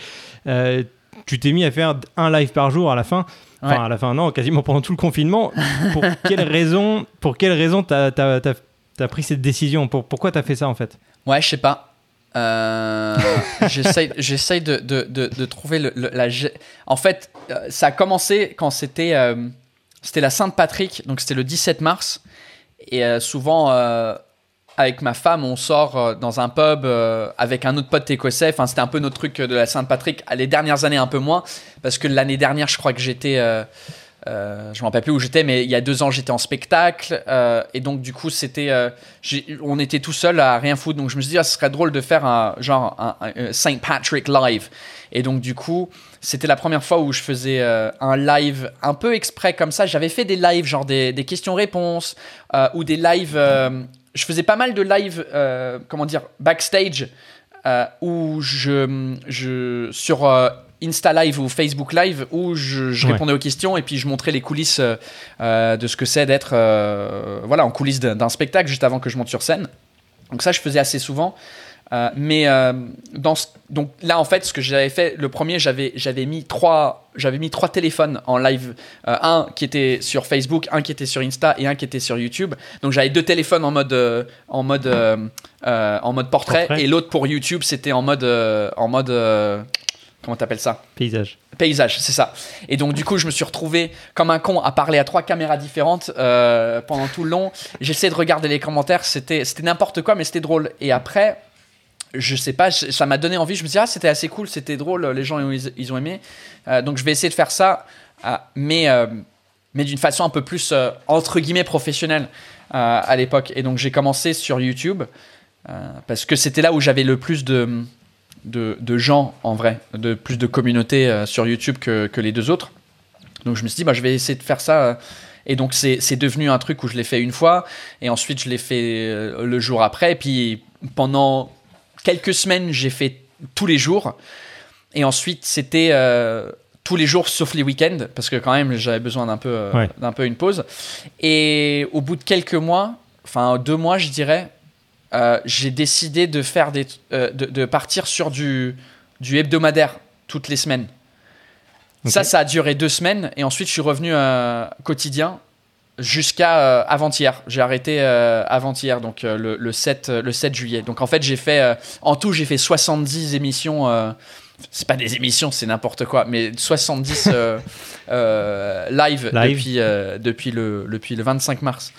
tu t'es mis à faire un live par jour à la fin. Enfin, à la fin, non, quasiment pendant tout le confinement. Pour quelle raison, pour quelle raison t'as as, pris cette décision? Pour, Pourquoi t'as fait ça en fait? Ouais, je sais pas. Euh, J'essaye de, de, de, trouver le, la. En fait, euh, ça a commencé quand c'était euh, c'était la Sainte-Patrick, donc c'était le 17 mars. Et euh, souvent, avec ma femme, on sort euh, dans un pub euh, avec un autre pote écossais. Enfin, c'était un peu notre truc de la Sainte-Patrick. Les dernières années, un peu moins. Parce que l'année dernière, je crois que j'étais. Euh, euh, je ne me rappelle plus où j'étais, mais il y a deux ans, j'étais en spectacle. et donc, du coup, c'était. on était tout seul à rien foutre. Donc, je me suis dit, ah, ce serait drôle de faire un genre un, Saint Patrick live. Et donc, du coup, c'était la première fois où je faisais un live un peu exprès comme ça. J'avais fait des lives, genre des questions-réponses, ou des lives je faisais pas mal de live, euh, comment dire, backstage, euh, où je, je sur euh, Insta Live ou Facebook Live, où je, répondais aux questions et puis je montrais les coulisses de ce que c'est d'être voilà, en coulisses d'un spectacle juste avant que je monte sur scène. Donc ça, je faisais assez souvent. Euh, mais euh, dans donc là en fait ce que j'avais fait le premier j'avais j'avais mis trois j'avais mis trois téléphones en live. Euh, un qui était sur Facebook un qui était sur Insta et un qui était sur YouTube. Donc j'avais deux téléphones en mode en mode en mode portrait, et l'autre pour YouTube c'était en mode en mode comment t'appelles ça? Paysage. Paysage c'est ça. Et donc du coup je me suis retrouvé comme un con à parler à trois caméras différentes pendant tout le long. J'essayais de regarder les commentaires c'était c'était n'importe quoi mais c'était drôle. Et après je sais pas, ça m'a donné envie. Je me suis dit, ah, c'était assez cool, c'était drôle, les gens ils, ont aimé. Euh, donc je vais essayer de faire ça, euh, mais, euh, mais d'une façon un peu plus entre guillemets professionnelle à l'époque. Et donc j'ai commencé sur YouTube parce que c'était là où j'avais le plus de, de, gens en vrai, de plus de communauté sur YouTube que, que, les deux autres. Donc je me suis dit, bah, je vais essayer de faire ça. Et donc c'est devenu un truc où je l'ai fait une fois, et ensuite je l'ai fait le jour après, et puis pendant quelques semaines, j'ai fait tous les jours. Et ensuite, c'était euh, tous les jours sauf les week-ends, parce que quand même, j'avais besoin d'un peu, euh, d'un peu une pause. Et au bout de quelques mois, enfin deux mois, je dirais, euh, j'ai décidé de, faire des, de, de partir sur du, du hebdomadaire toutes les semaines. Ça, ça a duré deux semaines et ensuite je suis revenu quotidien jusqu'à euh, avant-hier. J'ai arrêté euh, avant-hier, donc euh, le, le 7, euh, le 7 juillet. Donc en fait, j'ai fait, en tout, j'ai fait 70 émissions. c'est pas des émissions, c'est n'importe quoi, mais 70 euh, euh, live, Live. Depuis, depuis, le, depuis le 25 mars.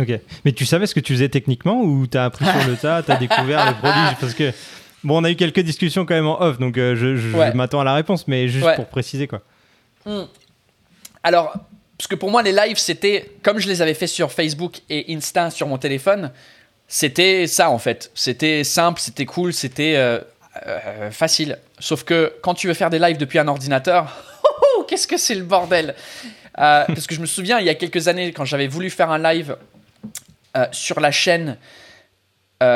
Ok. Mais tu savais ce que tu faisais techniquement ou t'as appris sur le tas, t'as découvert le produit Parce que, bon, on a eu quelques discussions quand même en off, donc je, m'attends à la réponse, mais juste Ouais. pour préciser quoi. Alors, parce que pour moi, les lives, c'était comme je les avais fait sur Facebook et Insta sur mon téléphone, c'était ça en fait. C'était simple, c'était cool, c'était euh, euh, facile. Sauf que quand tu veux faire des lives depuis un ordinateur, oh, oh, qu'est-ce que c'est le bordel? Euh, Parce que je me souviens, il y a quelques années, quand j'avais voulu faire un live sur la chaîne.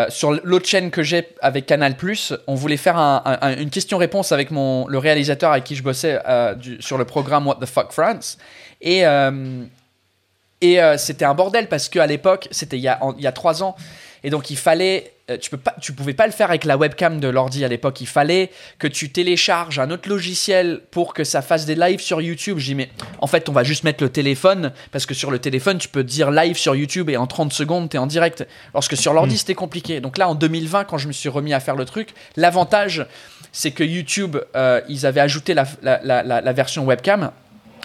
sur l'autre chaîne que j'ai avec Canal+, on voulait faire un- un- une question-réponse avec mon, le réalisateur avec qui je bossais sur le programme What the Fuck France. Et, euh, et euh, c'était un bordel parce qu'à l'époque, c'était il, y a- en- il y a trois ans. Et donc il fallait, euh, tu peux pas, tu pouvais pas le faire avec la webcam de l'ordi à l'époque. Il fallait que tu télécharges un autre logiciel pour que ça fasse des lives sur YouTube. J'ai mais en fait on va juste mettre le téléphone parce que sur le téléphone tu peux dire live sur YouTube et en 30 secondes tu es en direct. Lorsque sur l'ordi c'était compliqué. Donc là en 2020 quand je me suis remis à faire le truc, l'avantage c'est que YouTube euh, ils avaient ajouté la- la- la version webcam.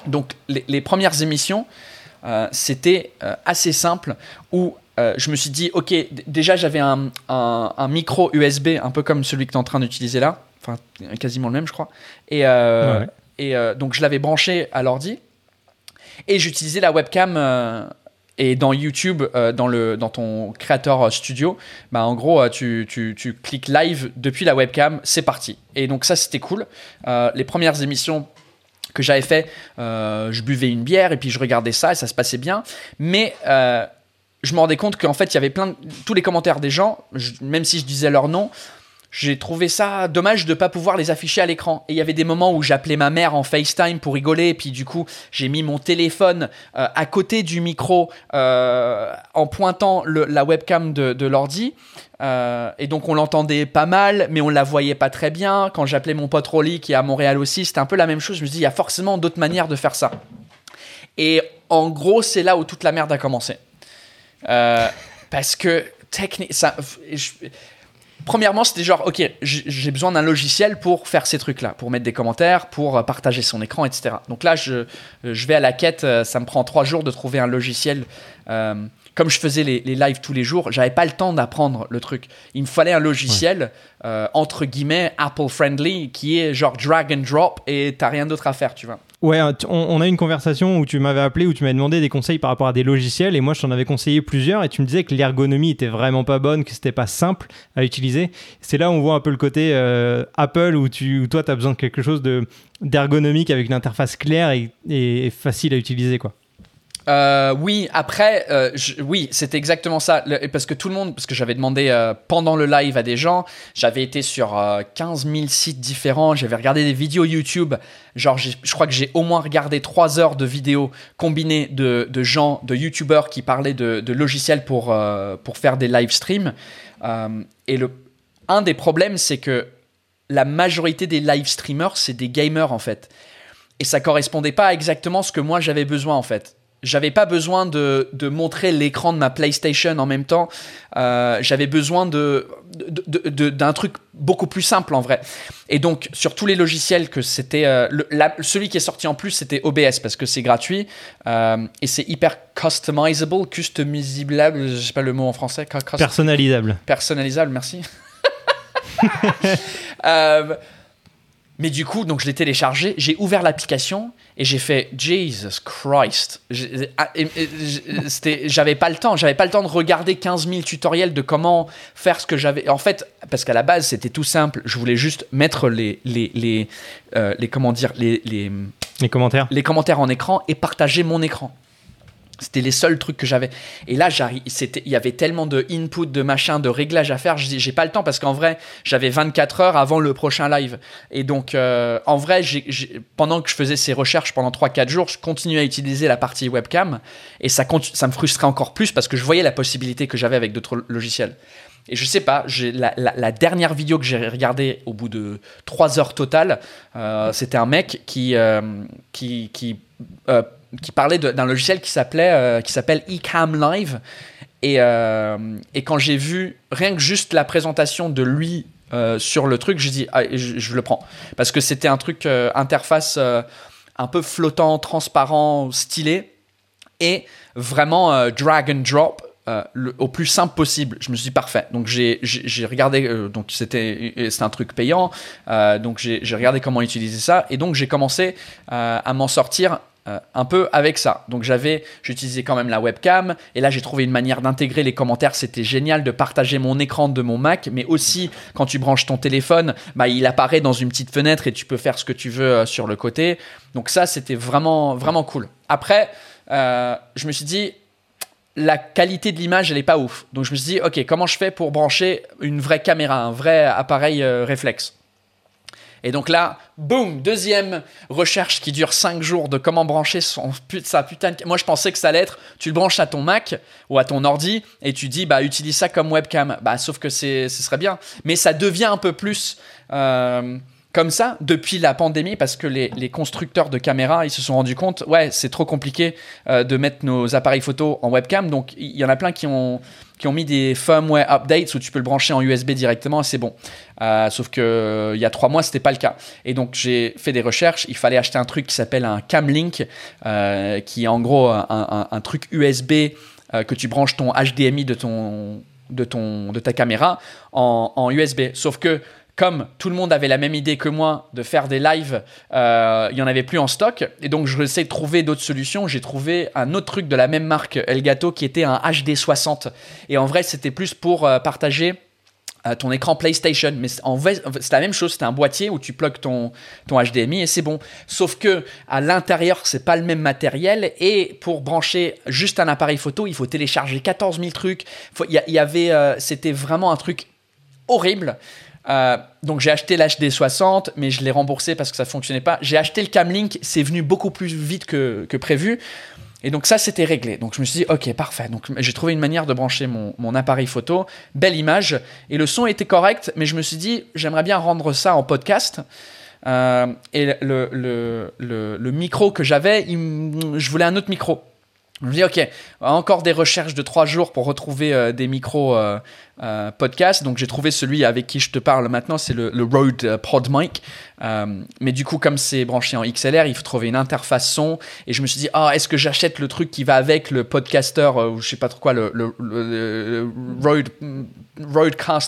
Donc les, les premières émissions euh, c'était euh, assez simple où euh, je me suis dit, ok, déjà j'avais un, un- un micro USB un peu comme celui que tu es en train d'utiliser là, enfin quasiment le même je crois, et, Ouais, et donc je l'avais branché à l'ordi et j'utilisais la webcam. et dans YouTube, euh, dans, le, dans ton créateur studio, bah en gros, tu, tu, tu cliques live depuis la webcam, c'est parti. Et donc ça, c'était cool. Euh, les premières émissions que j'avais fait, euh, je buvais une bière et puis je regardais ça et ça se passait bien. Mais euh, je me rendais compte qu'en fait, il y avait plein de, tous les commentaires des gens, même si je disais leur nom, j'ai trouvé ça dommage de pas pouvoir les afficher à l'écran. Et il y avait des moments où j'appelais ma mère en FaceTime pour rigoler, et puis du coup, j'ai mis mon téléphone euh, à côté du micro euh, en pointant la webcam de, l'ordi. Euh, et donc on l'entendait pas mal, mais on la voyait pas très bien. Quand j'appelais mon pote Rolly, qui est à Montréal aussi, c'était un peu la même chose. Je me dis, il y a forcément d'autres manières de faire ça. Et en gros, c'est là où toute la merde a commencé. Parce que technique, ça, premièrement, c'était genre, ok, j'ai besoin d'un logiciel pour faire ces trucs-là, pour mettre des commentaires, pour euh, partager son écran, etc. Donc là, je, je vais à la quête. euh, Ça me prend trois jours de trouver un logiciel. euh, comme je faisais les, les lives tous les jours, j'avais pas le temps d'apprendre le truc. Il me fallait un logiciel euh, entre guillemets Apple friendly qui est genre drag and drop et t'as rien d'autre à faire, tu vois. Ouais, on, a eu une conversation où tu m'avais appelé, où tu m'avais demandé des conseils par rapport à des logiciels, et moi je t'en avais conseillé plusieurs, et tu me disais que l'ergonomie était vraiment pas bonne, que c'était pas simple à utiliser. C'est là où on voit un peu le côté euh, Apple, où, tu, où toi tu as besoin de quelque chose de d'ergonomique avec une interface claire et, et facile à utiliser, quoi. Euh, oui, après, euh, oui, c'était exactement ça. Parce que tout le monde, parce que j'avais demandé euh, pendant le live à des gens, j'avais été sur euh, 15 000 sites différents, j'avais regardé des vidéos YouTube. Genre, je crois que j'ai au moins regardé 3 heures de vidéos combinées de, gens, de YouTubeurs qui parlaient de, logiciels pour, pour faire des live streams. Et le, un des problèmes, c'est que la majorité des live streamers, c'est des gamers en fait. Et ça correspondait pas à exactement ce que moi j'avais besoin en fait. J'avais pas besoin de, de montrer l'écran de ma PlayStation en même temps. Euh, J'avais besoin de, d'un truc beaucoup plus simple en vrai. Et donc sur tous les logiciels que c'était, euh, le- celui qui est sorti en plus c'était OBS parce que c'est gratuit euh, et c'est hyper customizable, customisable, je sais pas le mot en français. Personnalisable. personnalisable, merci. Mais du coup, donc je l'ai téléchargé, j'ai ouvert l'application et j'ai fait Jesus Christ. Ah, J'avais pas le temps, j'avais pas le temps de regarder 15 000 tutoriels de comment faire ce que j'avais. En fait, parce qu'à la base c'était tout simple, je voulais juste mettre les les les, euh, les comment dire les, les Les commentaires les commentaires en écran et partager mon écran. C'était les seuls trucs que j'avais. Et là, il y avait tellement de input, de machin, de réglages à faire. J'ai pas le temps parce qu'en vrai, j'avais 24 heures avant le prochain live. Et donc, euh, en vrai, pendant que je faisais ces recherches pendant 3-4 jours, je continuais à utiliser la partie webcam. Et ça, ça me frustrait encore plus parce que je voyais la possibilité que j'avais avec d'autres logiciels. Et je sais pas, la, dernière vidéo que j'ai regardée au bout de 3 heures totales, euh, c'était un mec qui, euh, qui qui parlait d'un logiciel qui s'appelait euh, qui s'appelle eCam Live. Et, euh, et quand j'ai vu rien que juste la présentation de lui euh, sur le truc, j'ai dit ah, je, le prends. Parce que c'était un truc interface un peu flottant, transparent, stylé. Et vraiment drag and drop au plus simple possible. Je me suis dit parfait. Donc j'ai regardé, donc c'était un truc payant, donc j'ai regardé comment utiliser ça. Et donc j'ai commencé à m'en sortir euh, un peu avec ça. Donc j'avais, j'utilisais quand même la webcam et là j'ai trouvé une manière d'intégrer les commentaires. C'était génial de partager mon écran de mon Mac, mais aussi quand tu branches ton téléphone, bah, il apparaît dans une petite fenêtre et tu peux faire ce que tu veux euh, sur le côté. Donc ça c'était vraiment vraiment cool. Après, euh, je me suis dit la qualité de l'image elle est pas ouf. Donc je me suis dit ok comment je fais pour brancher une vraie caméra, un vrai appareil réflexe? Et donc là, boum, deuxième recherche qui dure 5 jours de comment brancher son, sa putain de... Moi, je pensais que ça allait être, tu le branches à ton Mac ou à ton ordi et tu dis, bah, utilise ça comme webcam. Bah, sauf que ce serait bien. Mais ça devient un peu plus... Euh, comme ça depuis la pandémie parce que les, constructeurs de caméras ils se sont rendus compte ouais c'est trop compliqué euh, de mettre nos appareils photo en webcam. Donc il y en a plein qui ont qui ont mis des firmware updates où tu peux le brancher en USB directement et c'est bon. Euh, sauf que euh, il y a trois mois c'était pas le cas. Et donc j'ai fait des recherches. Il fallait acheter un truc qui s'appelle un Camlink qui est en gros un, truc USB que tu branches ton HDMI de ton de ta caméra en USB sauf que comme tout le monde avait la même idée que moi de faire des lives, euh, il n'y en avait plus en stock. Et donc, je essayé de trouver d'autres solutions. J'ai trouvé un autre truc de la même marque, Elgato, qui était un HD60. Et en vrai, c'était plus pour euh, partager euh, ton écran PlayStation. Mais c'est la même chose. C'est un boîtier où tu plugues ton, ton HDMI et c'est bon. Sauf que à l'intérieur, c'est pas le même matériel. Et pour brancher juste un appareil photo, il faut télécharger 14 000 trucs. Il y, avait, c'était vraiment un truc horrible. Euh, donc j'ai acheté l'HD 60, mais je l'ai remboursé parce que ça fonctionnait pas. J'ai acheté le Camlink, c'est venu beaucoup plus vite que, prévu. Et donc ça, c'était réglé. Donc je me suis dit, ok, parfait. Donc j'ai trouvé une manière de brancher mon, appareil photo, belle image, et le son était correct, mais je me suis dit, j'aimerais bien rendre ça en podcast. Euh, et le, micro que j'avais, je voulais un autre micro. Je me dis, ok, encore des recherches de trois jours pour retrouver euh, des micros euh, euh, podcast. Donc j'ai trouvé celui avec qui je te parle maintenant, c'est le, le, Rode Pod Mic. mais du coup, comme c'est branché en XLR, il faut trouver une interface son. Et je me suis dit, ah, est-ce que j'achète le truc qui va avec le podcaster, ou je sais pas trop quoi, le, le, Rode,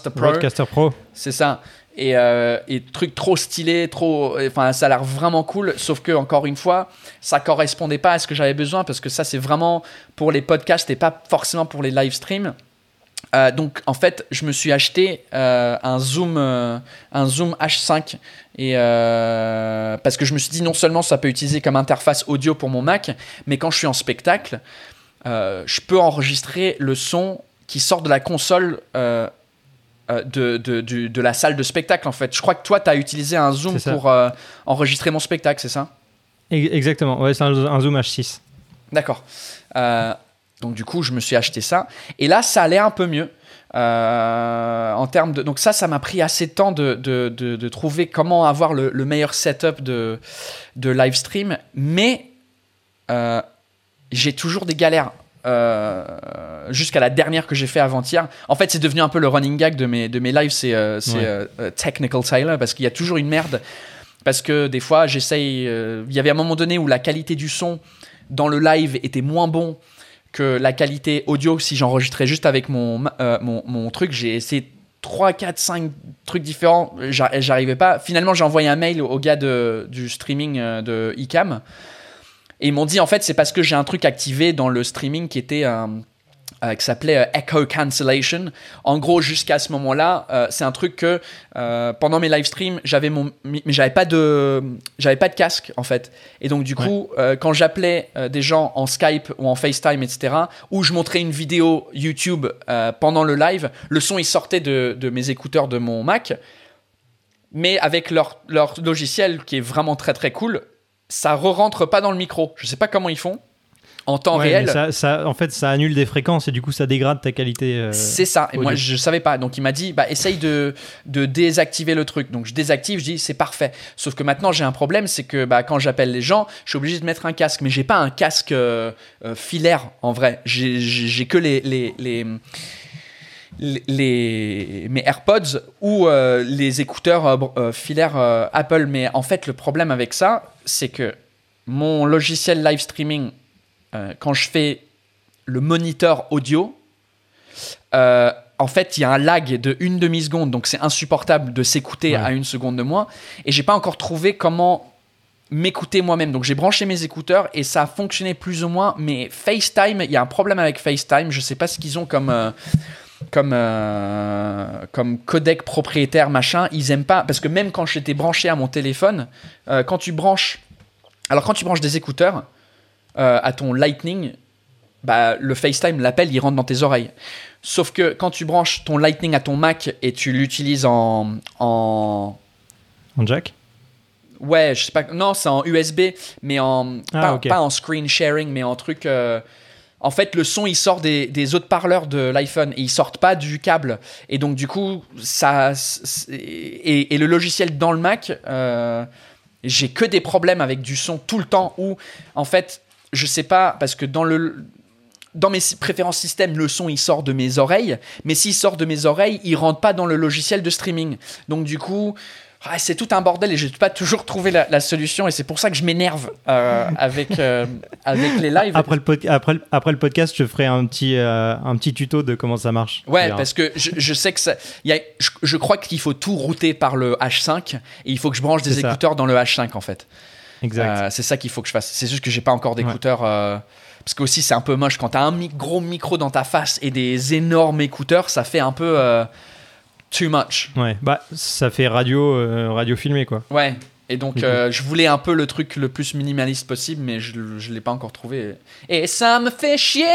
Pro? Rodecaster Pro. C'est ça. Et, euh, truc trop stylé, trop, enfin ça a l'air vraiment cool. Sauf que encore une fois, ça correspondait pas à ce que j'avais besoin parce que ça c'est vraiment pour les podcasts et pas forcément pour les live streams. Euh, donc en fait, je me suis acheté euh, un zoom, un zoom H5 et parce que je me suis dit non seulement ça peut utiliser comme interface audio pour mon Mac, mais quand je suis en spectacle, je peux enregistrer le son qui sort de la console euh, de, de, de, la salle de spectacle en fait. Je crois que toi, tu as utilisé un zoom pour euh, enregistrer mon spectacle, c'est ça? Exactement, ouais, c'est un, zoom H6. D'accord. Euh, donc du coup, je me suis acheté ça. Et là, ça allait un peu mieux. en termes de... Donc ça, ça m'a pris assez de temps de, de, de trouver comment avoir le, le, meilleur setup de, de live stream. Mais j'ai toujours des galères. Euh, jusqu'à la dernière que j'ai fait avant-hier. En fait, c'est devenu un peu le running gag de mes, de mes lives, c'est euh, euh, Technical Tyler, parce qu'il y a toujours une merde. Parce que des fois, j'essaye. Il y avait un moment donné où la qualité du son dans le live était moins bon que la qualité audio si j'enregistrais juste avec mon, mon, mon, truc. J'ai essayé 3, 4, 5 trucs différents, j'arrivais pas. Finalement, j'ai envoyé un mail au gars de, du streaming de ICAM et ils m'ont dit, en fait, c'est parce que j'ai un truc activé dans le streaming qui était un, euh, qui s'appelait euh, Echo Cancellation. En gros, jusqu'à ce moment-là, euh, c'est un truc que pendant mes live streams, j'avais mon, mais j'avais pas de, j'avais pas de casque en fait. Et donc du coup, quand j'appelais des gens en Skype ou en FaceTime, etc., ou je montrais une vidéo YouTube pendant le live, le son il sortait de, de, mes écouteurs de mon Mac, mais avec leur, leur logiciel qui est vraiment très très cool, ça re-rentre pas dans le micro. Je sais pas comment ils font en temps réel. Ça, en fait, ça annule des fréquences et du coup, ça dégrade ta qualité. Euh, c'est ça. Et moi, je savais pas. Donc, il m'a dit, bah, essaye de, de désactiver le truc. Donc, je désactive, je dis, c'est parfait. Sauf que maintenant, j'ai un problème, c'est que bah, quand j'appelle les gens, je suis obligé de mettre un casque. Mais j'ai pas un casque euh, euh, filaire, en vrai. J'ai que les, les, les les, mes AirPods ou les écouteurs filaires Apple. Mais en fait, le problème avec ça, c'est que mon logiciel live streaming euh, quand je fais le moniteur audio, euh, en fait, il y a un lag de une demi-seconde, donc c'est insupportable de s'écouter à une seconde de moins. Et j'ai pas encore trouvé comment m'écouter moi-même. Donc j'ai branché mes écouteurs et ça a fonctionné plus ou moins. Mais FaceTime, il y a un problème avec FaceTime. Je sais pas ce qu'ils ont comme. Euh, comme, comme codec propriétaire, machin, ils aiment pas. Parce que même quand j'étais branché à mon téléphone, quand tu branches. Alors, quand tu branches des écouteurs, euh, à ton Lightning, bah, le FaceTime, l'appel, il rentre dans tes oreilles. Sauf que quand tu branches ton Lightning à ton Mac et tu l'utilises en, en. En jack? Ouais, je sais pas. Non, c'est en USB, mais en. Ah, pas, en screen sharing, mais en truc. En fait, le son, il sort des, autres parleurs de l'iPhone et ils sortent pas du câble. Et donc, du coup, ça. Et, et le logiciel dans le Mac, euh, j'ai que des problèmes avec du son tout le temps où, en fait, je sais pas, parce que dans le. Dans mes préférences système, le son il sort de mes oreilles, mais s'il sort de mes oreilles, il rentre pas dans le logiciel de streaming. Donc du coup, ah, c'est tout un bordel et je n'ai pas toujours trouvé la, solution et c'est pour ça que je m'énerve euh, avec, euh, avec les lives. Après le, après, après, le podcast, je ferai un petit, euh, un petit tuto de comment ça marche. Ouais, parce que je, je, sais que ça. Y a, je, crois qu'il faut tout router par le H5 et il faut que je branche des écouteurs dans le H5 en fait. Exact. c'est ça qu'il faut que je fasse. C'est juste que j'ai pas encore d'écouteurs. parce que aussi, c'est un peu moche quand tu as un gros micro dans ta face et des énormes écouteurs, ça fait un peu too much. Ouais, bah ça fait radio, euh, radio filmé quoi. Ouais. Et donc, euh, je voulais un peu le truc le plus minimaliste possible, mais je ne l'ai pas encore trouvé. Et ça me fait chier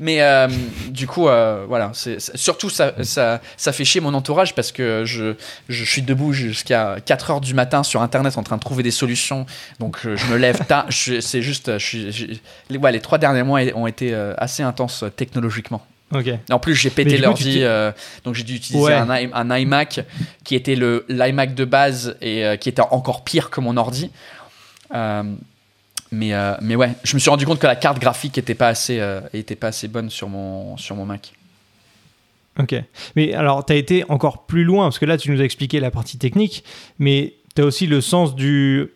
Mais euh, du coup, voilà. c'est surtout, ça, ça, ça, fait chier mon entourage parce que je, je suis debout jusqu'à 4 heures du matin sur Internet en train de trouver des solutions. Donc, je me lève tard. C'est juste. Je, les, ouais, les trois derniers mois ont été assez intenses technologiquement. En plus, j'ai pété l'ordi, euh, donc j'ai dû utiliser un, iMac qui était le l'iMac de base et euh, qui était encore pire que mon ordi. Euh, mais, mais ouais, je me suis rendu compte que la carte graphique était pas assez, était pas assez bonne sur mon, sur mon Mac. Ok. Mais alors, tu as été encore plus loin, parce que là, tu nous as expliqué la partie technique, mais tu as aussi le sens du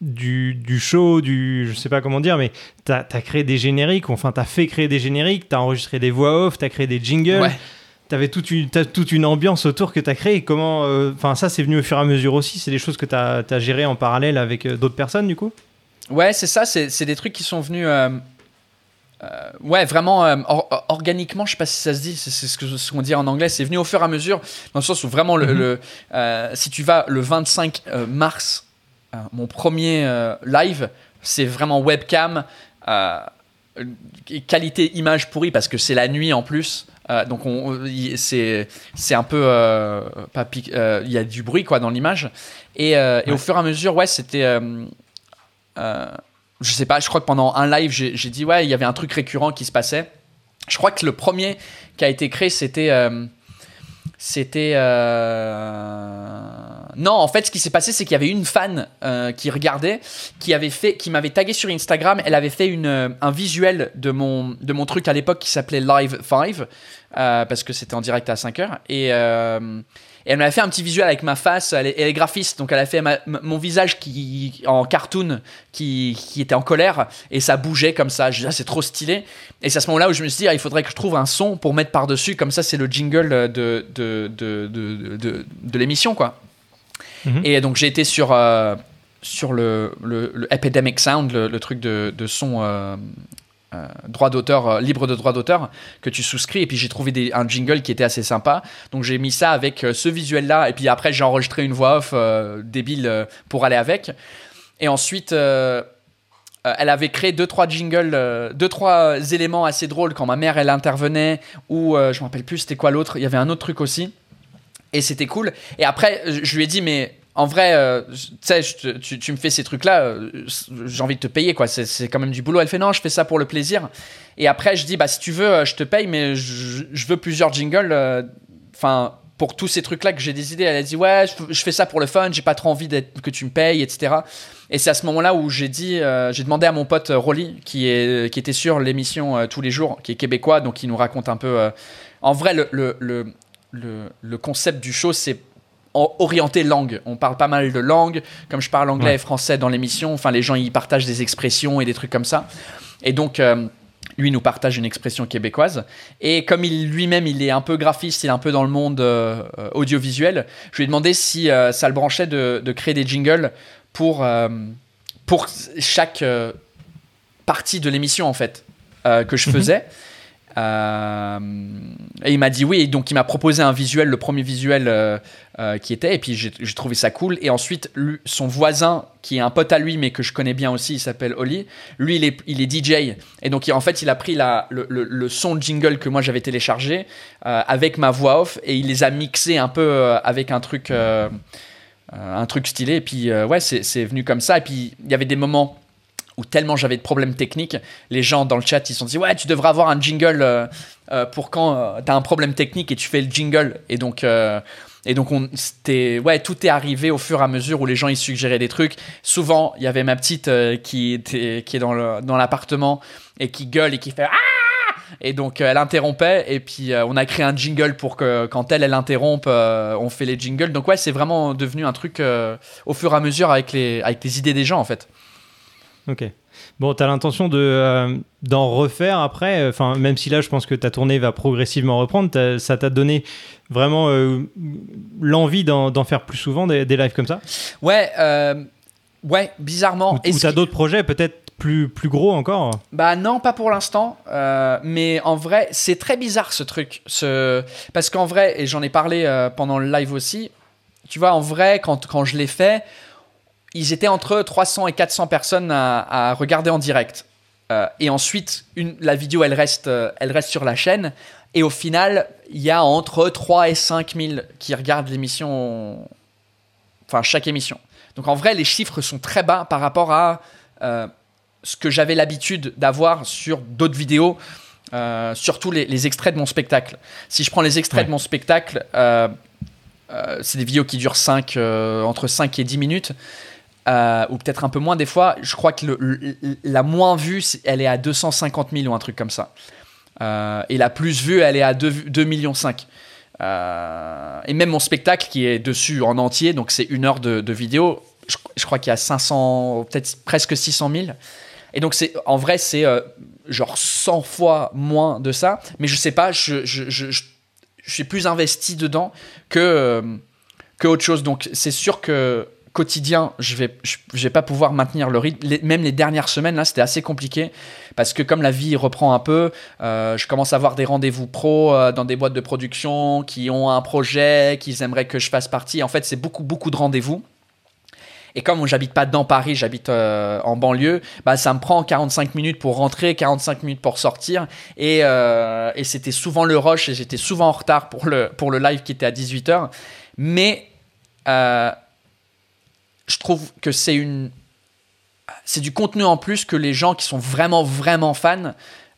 du, du, show, du. Je sais pas comment dire, mais tu as, créé des génériques, enfin, tu as fait créer des génériques, tu as enregistré des voix off, tu as créé des jingles. Ouais. Tu avais toute une, toute une ambiance autour que tu as créé. Comment. Euh, enfin, ça, c'est venu au fur et à mesure aussi. C'est des choses que tu as, as gérées en parallèle avec euh, d'autres personnes, du coup? Ouais, c'est ça. C'est des trucs qui sont venus. Euh, ouais, vraiment organiquement, je sais pas si ça se dit, c'est ce qu'on dit en anglais, c'est venu au fur et à mesure, dans le sens où vraiment, le, mm-hmm. si tu vas le 25 mars mon premier euh, live, c'est vraiment webcam, euh, qualité image pourrie parce que c'est la nuit en plus. donc c'est c'est un peu il y a du bruit quoi dans l'image et, au fur et à mesure ouais c'était je sais pas je crois que pendant un live j'ai dit ouais il y avait un truc récurrent qui se passait je crois que le premier qui a été créé c'était c'était. Non, en fait, ce qui s'est passé, c'est qu'il y avait une fan euh, qui regardait, qui avait fait, qui m'avait tagué sur Instagram. Elle avait fait une, euh, un visuel de mon, de mon truc à l'époque qui s'appelait Live 5, euh, parce que c'était en direct à 5 heures. Et elle m'a fait un petit visuel avec ma face. Elle est, graphiste, donc elle a fait mon visage qui, en cartoon qui, qui, était en colère et ça bougeait comme ça. Je ah, c'est trop stylé. Et c'est à ce moment-là où je me suis dit, ah, il faudrait que je trouve un son pour mettre par-dessus. Comme ça, c'est le jingle de, de, de, de l'émission, quoi. Mhm. Et donc, j'ai été sur, euh, sur le, le, Epidemic Sound, le, truc de, son. Euh, droit d'auteur, libre de droit d'auteur, que tu souscris. Et puis j'ai trouvé un jingle qui était assez sympa. Donc j'ai mis ça avec ce visuel-là. Et puis après, j'ai enregistré une voix off débile pour aller avec. Et ensuite, elle avait créé deux trois jingles, deux trois éléments assez drôles quand ma mère elle intervenait ou je me rappelle plus c'était quoi l'autre. Il y avait un autre truc aussi et c'était cool. Et après, je lui ai dit, mais en vrai, euh, tu sais, tu, me fais ces trucs-là, euh, j'ai envie de te payer, quoi. C'est quand même du boulot. Elle fait non, je fais ça pour le plaisir. Et après, je dis, bah, si tu veux, euh, je te paye, mais je, veux plusieurs jingles. Enfin, pour tous ces trucs-là que j'ai des idées. Elle a dit, ouais, je, fais ça pour le fun, j'ai pas trop envie que tu me payes, etc. Et c'est à ce moment-là où j'ai dit, j'ai demandé à mon pote Rolly, qui, est, qui était sur l'émission tous les jours, qui est québécois, donc qui nous raconte un peu. en vrai, le le, concept du show, c'est orienté langue. On parle pas mal de langues. Comme je parle anglais et français dans l'émission, enfin, les gens y partagent des expressions et des trucs comme ça. Et donc, euh, lui nous partage une expression québécoise. Et comme il lui-même, il est un peu graphiste, il est un peu dans le monde euh, audiovisuel, je lui ai demandé si euh, ça le branchait de, créer des jingles pour, pour chaque partie de l'émission, en fait, que je mhm. faisais. Euh, et il m'a dit oui, et donc il m'a proposé un visuel, le premier visuel euh, euh, qui était, et puis j'ai trouvé ça cool. Et ensuite, son voisin, qui est un pote à lui, mais que je connais bien aussi, il s'appelle Oli, lui il est, il est DJ. Et donc en fait, il a pris le, son jingle que moi j'avais téléchargé avec ma voix off, et il les a mixés un peu avec un truc, un truc stylé. Et puis ouais, c'est venu comme ça. Et puis il y avait des moments où tellement j'avais de problèmes techniques, les gens dans le chat ils se sont dit ouais tu devrais avoir un jingle euh, euh, pour quand euh, tu as un problème technique et tu fais le jingle et donc et donc on c'était ouais tout est arrivé au fur et à mesure où les gens ils suggéraient des trucs. Souvent il y avait ma petite qui était qui est dans l'appartement et qui gueule et qui fait ah et donc elle interrompait et puis on a créé un jingle pour que quand elle elle interrompe on fait les jingles. Donc ouais c'est vraiment devenu un truc au fur et à mesure avec les avec les idées des gens en fait. Ok. Bon, tu as l'intention de, euh, d'en refaire après, euh, enfin, même si là, je pense que ta tournée va progressivement reprendre, ça t'a donné vraiment euh, l'envie d'en, faire plus souvent des, lives comme ça? Ouais, ouais, bizarrement. Ou, tu as d'autres projets peut-être plus, plus gros encore? Bah non, pas pour l'instant. mais en vrai, c'est très bizarre ce truc. Ce... Parce qu'en vrai, et j'en ai parlé pendant le live aussi, tu vois, en vrai, quand, quand je l'ai fait, ils étaient entre 300 et 400 personnes à, regarder en direct. Euh, et ensuite, une, la vidéo, elle reste, euh, elle reste sur la chaîne. Et au final, il y a entre 3 et 5 000 qui regardent l'émission, enfin chaque émission. Donc en vrai, les chiffres sont très bas par rapport à euh, ce que j'avais l'habitude d'avoir sur d'autres vidéos, surtout les, extraits de mon spectacle. Si je prends les extraits de mon spectacle, c'est des vidéos qui durent 5, entre 5 et 10 minutes. Euh, ou peut-être un peu moins des fois. Je crois que la moins vue, elle est à 250 000 ou un truc comme ça. Euh, et la plus vue, elle est à 2, millions 5. Euh, et même mon spectacle qui est dessus en entier, donc c'est une heure de, vidéo, je, crois qu'il y a 500, peut-être presque 600 000. Et donc c'est, en vrai, c'est genre 100 fois moins de ça. Mais je sais pas, je, je, je, je suis plus investi dedans que, que autre chose. Donc c'est sûr que quotidien, je vais, je, vais pas pouvoir maintenir le rythme. même les dernières semaines, là, c'était assez compliqué parce que comme la vie reprend un peu, euh, je commence à avoir des rendez-vous pro euh, dans des boîtes de production qui ont un projet, qu'ils aimeraient que je fasse partie. En fait, c'est beaucoup, beaucoup de rendez-vous. Et comme j'habite pas dans Paris, j'habite euh, en banlieue, bah, ça me prend 45 minutes pour rentrer, 45 minutes pour sortir. Et, et c'était souvent le rush et j'étais souvent en retard pour le, pour le live qui était à 18h. Mais je trouve que c'est une c'est du contenu en plus que les gens qui sont vraiment vraiment fans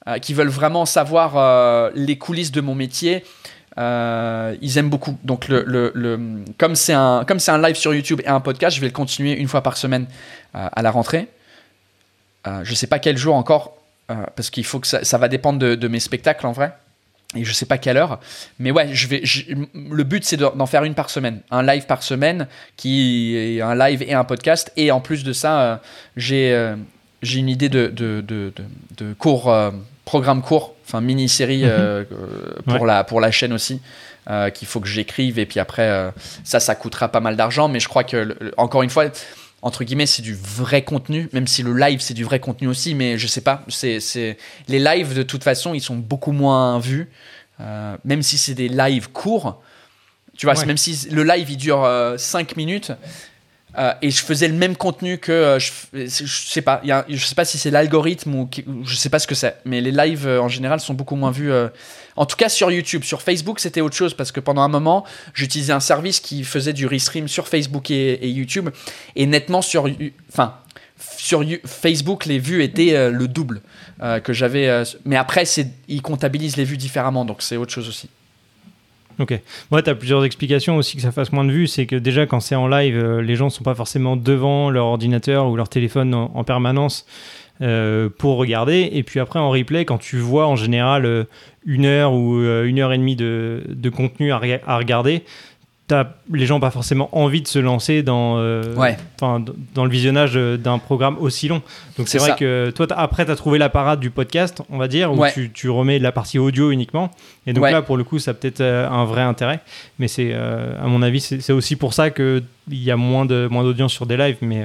euh, qui veulent vraiment savoir euh, les coulisses de mon métier euh, ils aiment beaucoup. Donc le, le, comme c'est un comme un live sur YouTube et un podcast je vais le continuer une fois par semaine à la rentrée. Je sais pas quel jour encore parce qu'il faut que ça, va dépendre de mes spectacles en vrai et je sais pas quelle heure. Mais ouais, je vais, le but c'est d'en faire une par semaine, un live par semaine qui est un live et un podcast. Et en plus de ça, euh, j'ai euh, j'ai une idée de, de, de, de cours, euh, programme court, enfin mini-série mhm. pour, la, pour la chaîne aussi. qu'il faut que j'écrive et puis après ça ça coûtera pas mal d'argent mais je crois que encore une fois entre guillemets, c'est du vrai contenu, même si le live c'est du vrai contenu aussi, mais je sais pas, c'est, c'est... les lives de toute façon, ils sont beaucoup moins vus, euh, même si c'est des lives courts, tu vois, même si le live il dure 5 euh, minutes, euh, et je faisais le même contenu que euh, je, je, sais pas je sais pas si c'est l'algorithme ou je sais pas ce que c'est mais les lives euh, en général sont beaucoup moins vus en tout cas sur YouTube. Sur Facebook c'était autre chose parce que pendant un moment j'utilisais un service qui faisait du restream sur Facebook et, YouTube. Et nettement sur enfin sur Facebook les vues étaient le double que j'avais mais après ils comptabilisent les vues différemment donc c'est autre chose aussi Ok. Moi, tu as plusieurs explications aussi que ça fasse moins de vues. C'est que déjà, quand c'est en live, euh, les gens ne sont pas forcément devant leur ordinateur ou leur téléphone en, permanence euh, pour regarder. Et puis après, en replay, quand tu vois en général euh, une heure ou une heure et demie de, contenu à regarder, les gens n'ont pas forcément envie de se lancer dans, euh, dans le visionnage d'un programme aussi long. Donc c'est vrai que toi, après, tu as trouvé la parade du podcast, on va dire, où tu, tu, remets la partie audio uniquement. Et donc là, pour le coup, ça a peut-être euh, un vrai intérêt. Mais c'est, euh, à mon avis, c'est aussi pour ça qu'il y a moins, de, moins d'audience sur des lives. Mais,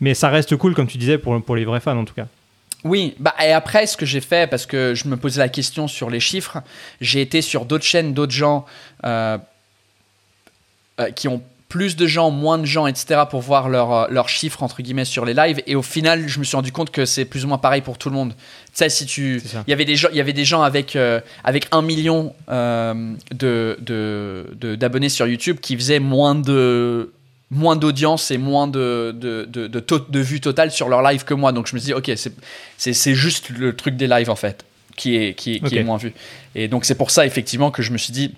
mais ça reste cool, comme tu disais, pour, pour les vrais fans en tout cas. Oui, bah, et après, ce que j'ai fait, parce que je me posais la question sur les chiffres, j'ai été sur d'autres chaînes, d'autres gens euh, qui ont plus de gens, moins de gens, etc. pour voir leurs leur euh, chiffres entre guillemets sur les lives. Et au final, je me suis rendu compte que c'est plus ou moins pareil pour tout le monde. Tu sais, si tu, il y avait des gens, il y avait des gens avec euh, avec un million de, de, d'abonnés sur YouTube qui faisaient moins de moins d'audience et moins de, de, de, de, de vues totales sur leur live que moi. Donc je me suis dit, ok, c'est juste le truc des lives en fait qui est, qui, qui est moins vu. Et donc c'est pour ça effectivement que je me suis dit,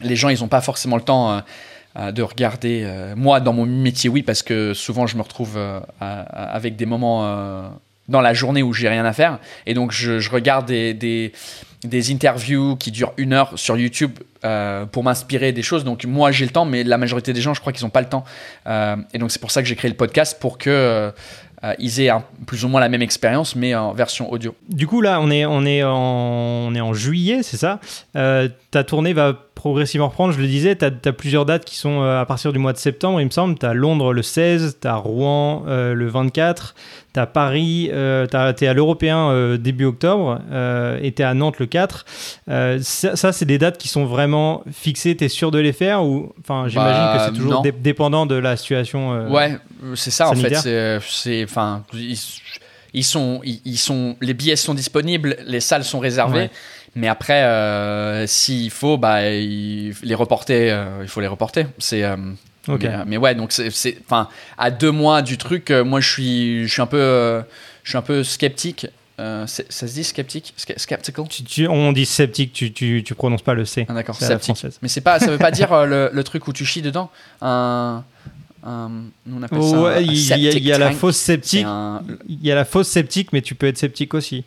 les gens, ils n'ont pas forcément le temps euh, de regarder. Euh, moi, dans mon métier, oui, parce que souvent je me retrouve euh, avec des moments dans la journée où j'ai rien à faire. Et donc je, regarde des, des, interviews qui durent une heure sur YouTube pour m'inspirer des choses. Donc moi j'ai le temps, mais la majorité des gens, je crois qu'ils n'ont pas le temps. et donc c'est pour ça que j'ai créé le podcast pour que ils aient plus ou moins la même expérience, mais en version audio. Du coup là, on est, en, juillet, c'est ça? Ta tournée va progressivement reprendre. Je le disais, tu as, plusieurs dates qui sont euh, à partir du mois de septembre, il me semble. Tu as Londres le 16, tu as Rouen euh, le 24, tu as Paris, euh, tu es à l'Européen début octobre et tu es à Nantes le 4. ça, c'est des dates qui sont vraiment fixées, tu es sûr de les faire ou enfin j'imagine que c'est bah, toujours dépendant de la situation Ouais, c'est ça en fait, c'est enfin ils, sont ils, sont les billets sont disponibles, les salles sont réservées. Mais après, euh, s'il faut, bah, il, les reporter, euh, il faut les reporter. C'est. Euh, mais, ouais, donc c'est, enfin, à deux mois du truc, moi je suis, je suis un peu, je suis un peu sceptique. ça se dit sceptique, skeptical? on dit sceptique, tu, tu, tu, prononces pas le C. Ah, d'accord, sceptique. Mais c'est pas, ça veut pas dire le, le, truc où tu chies dedans? Un, on appelle ça il y, y, a la fausse sceptique. Il y a la fausse sceptique, mais tu peux être sceptique aussi.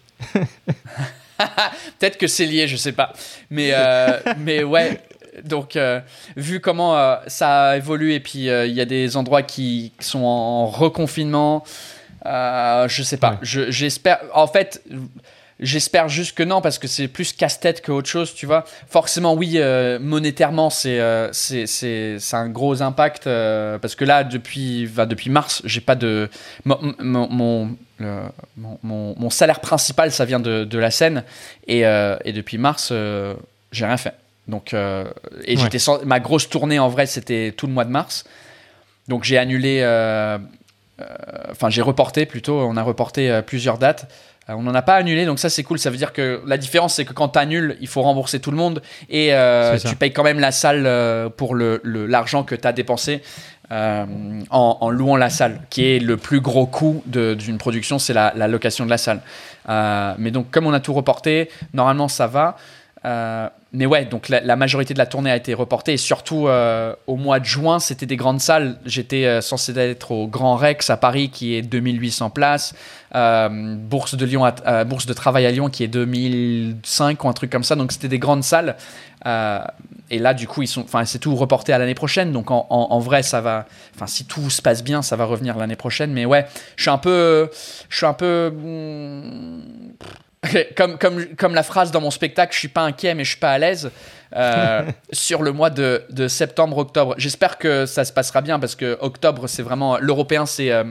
Peut-être que c'est lié, je sais pas. Mais, euh, mais ouais, donc euh, vu comment euh, ça a évolué, et puis il y a des endroits qui, sont en, reconfinement, je sais pas. J'espère. En fait. J'espère juste que non, parce que c'est plus casse-tête qu'autre chose, tu vois. Forcément, oui, monétairement, c'est c'est un gros impact, parce que là, depuis, va depuis mars, j'ai pas de... mon, mon, salaire principal, ça vient de, la scène. Et, euh, depuis mars, euh, j'ai rien fait. Donc, euh, et j'étais ma grosse tournée en vrai, c'était tout le mois de mars. Donc j'ai annulé, enfin j'ai reporté plutôt. On a reporté plusieurs dates. on n'en a pas annulé, donc ça c'est cool. Ça veut dire que la différence c'est que quand tu annules, il faut rembourser tout le monde et tu payes quand même la salle pour l'argent le, que tu as dépensé. Euh, en, louant la salle, qui est le plus gros coût d'une production, c'est la, location de la salle. Euh, mais donc, comme on a tout reporté, normalement ça va. Euh, mais ouais, donc la, majorité de la tournée a été reportée et surtout au mois de juin, c'était des grandes salles. J'étais censé être au Grand Rex à Paris qui est 2800 places, Bourse de Lyon, Bourse de travail à Lyon qui est 2005 ou un truc comme ça. Donc c'était des grandes salles et là, du coup, ils sont, c'est tout reporté à l'année prochaine. Donc, en, vrai, ça va, enfin, si tout se passe bien, ça va revenir l'année prochaine. Mais ouais, je suis un peu, je suis un peu, hmm, comme, comme, comme la phrase dans mon spectacle, je suis pas inquiet, mais je suis pas à l'aise. Euh, sur le mois de, de septembre-octobre. J'espère que ça se passera bien parce que octobre, c'est vraiment. L'européen, c'est. Euh,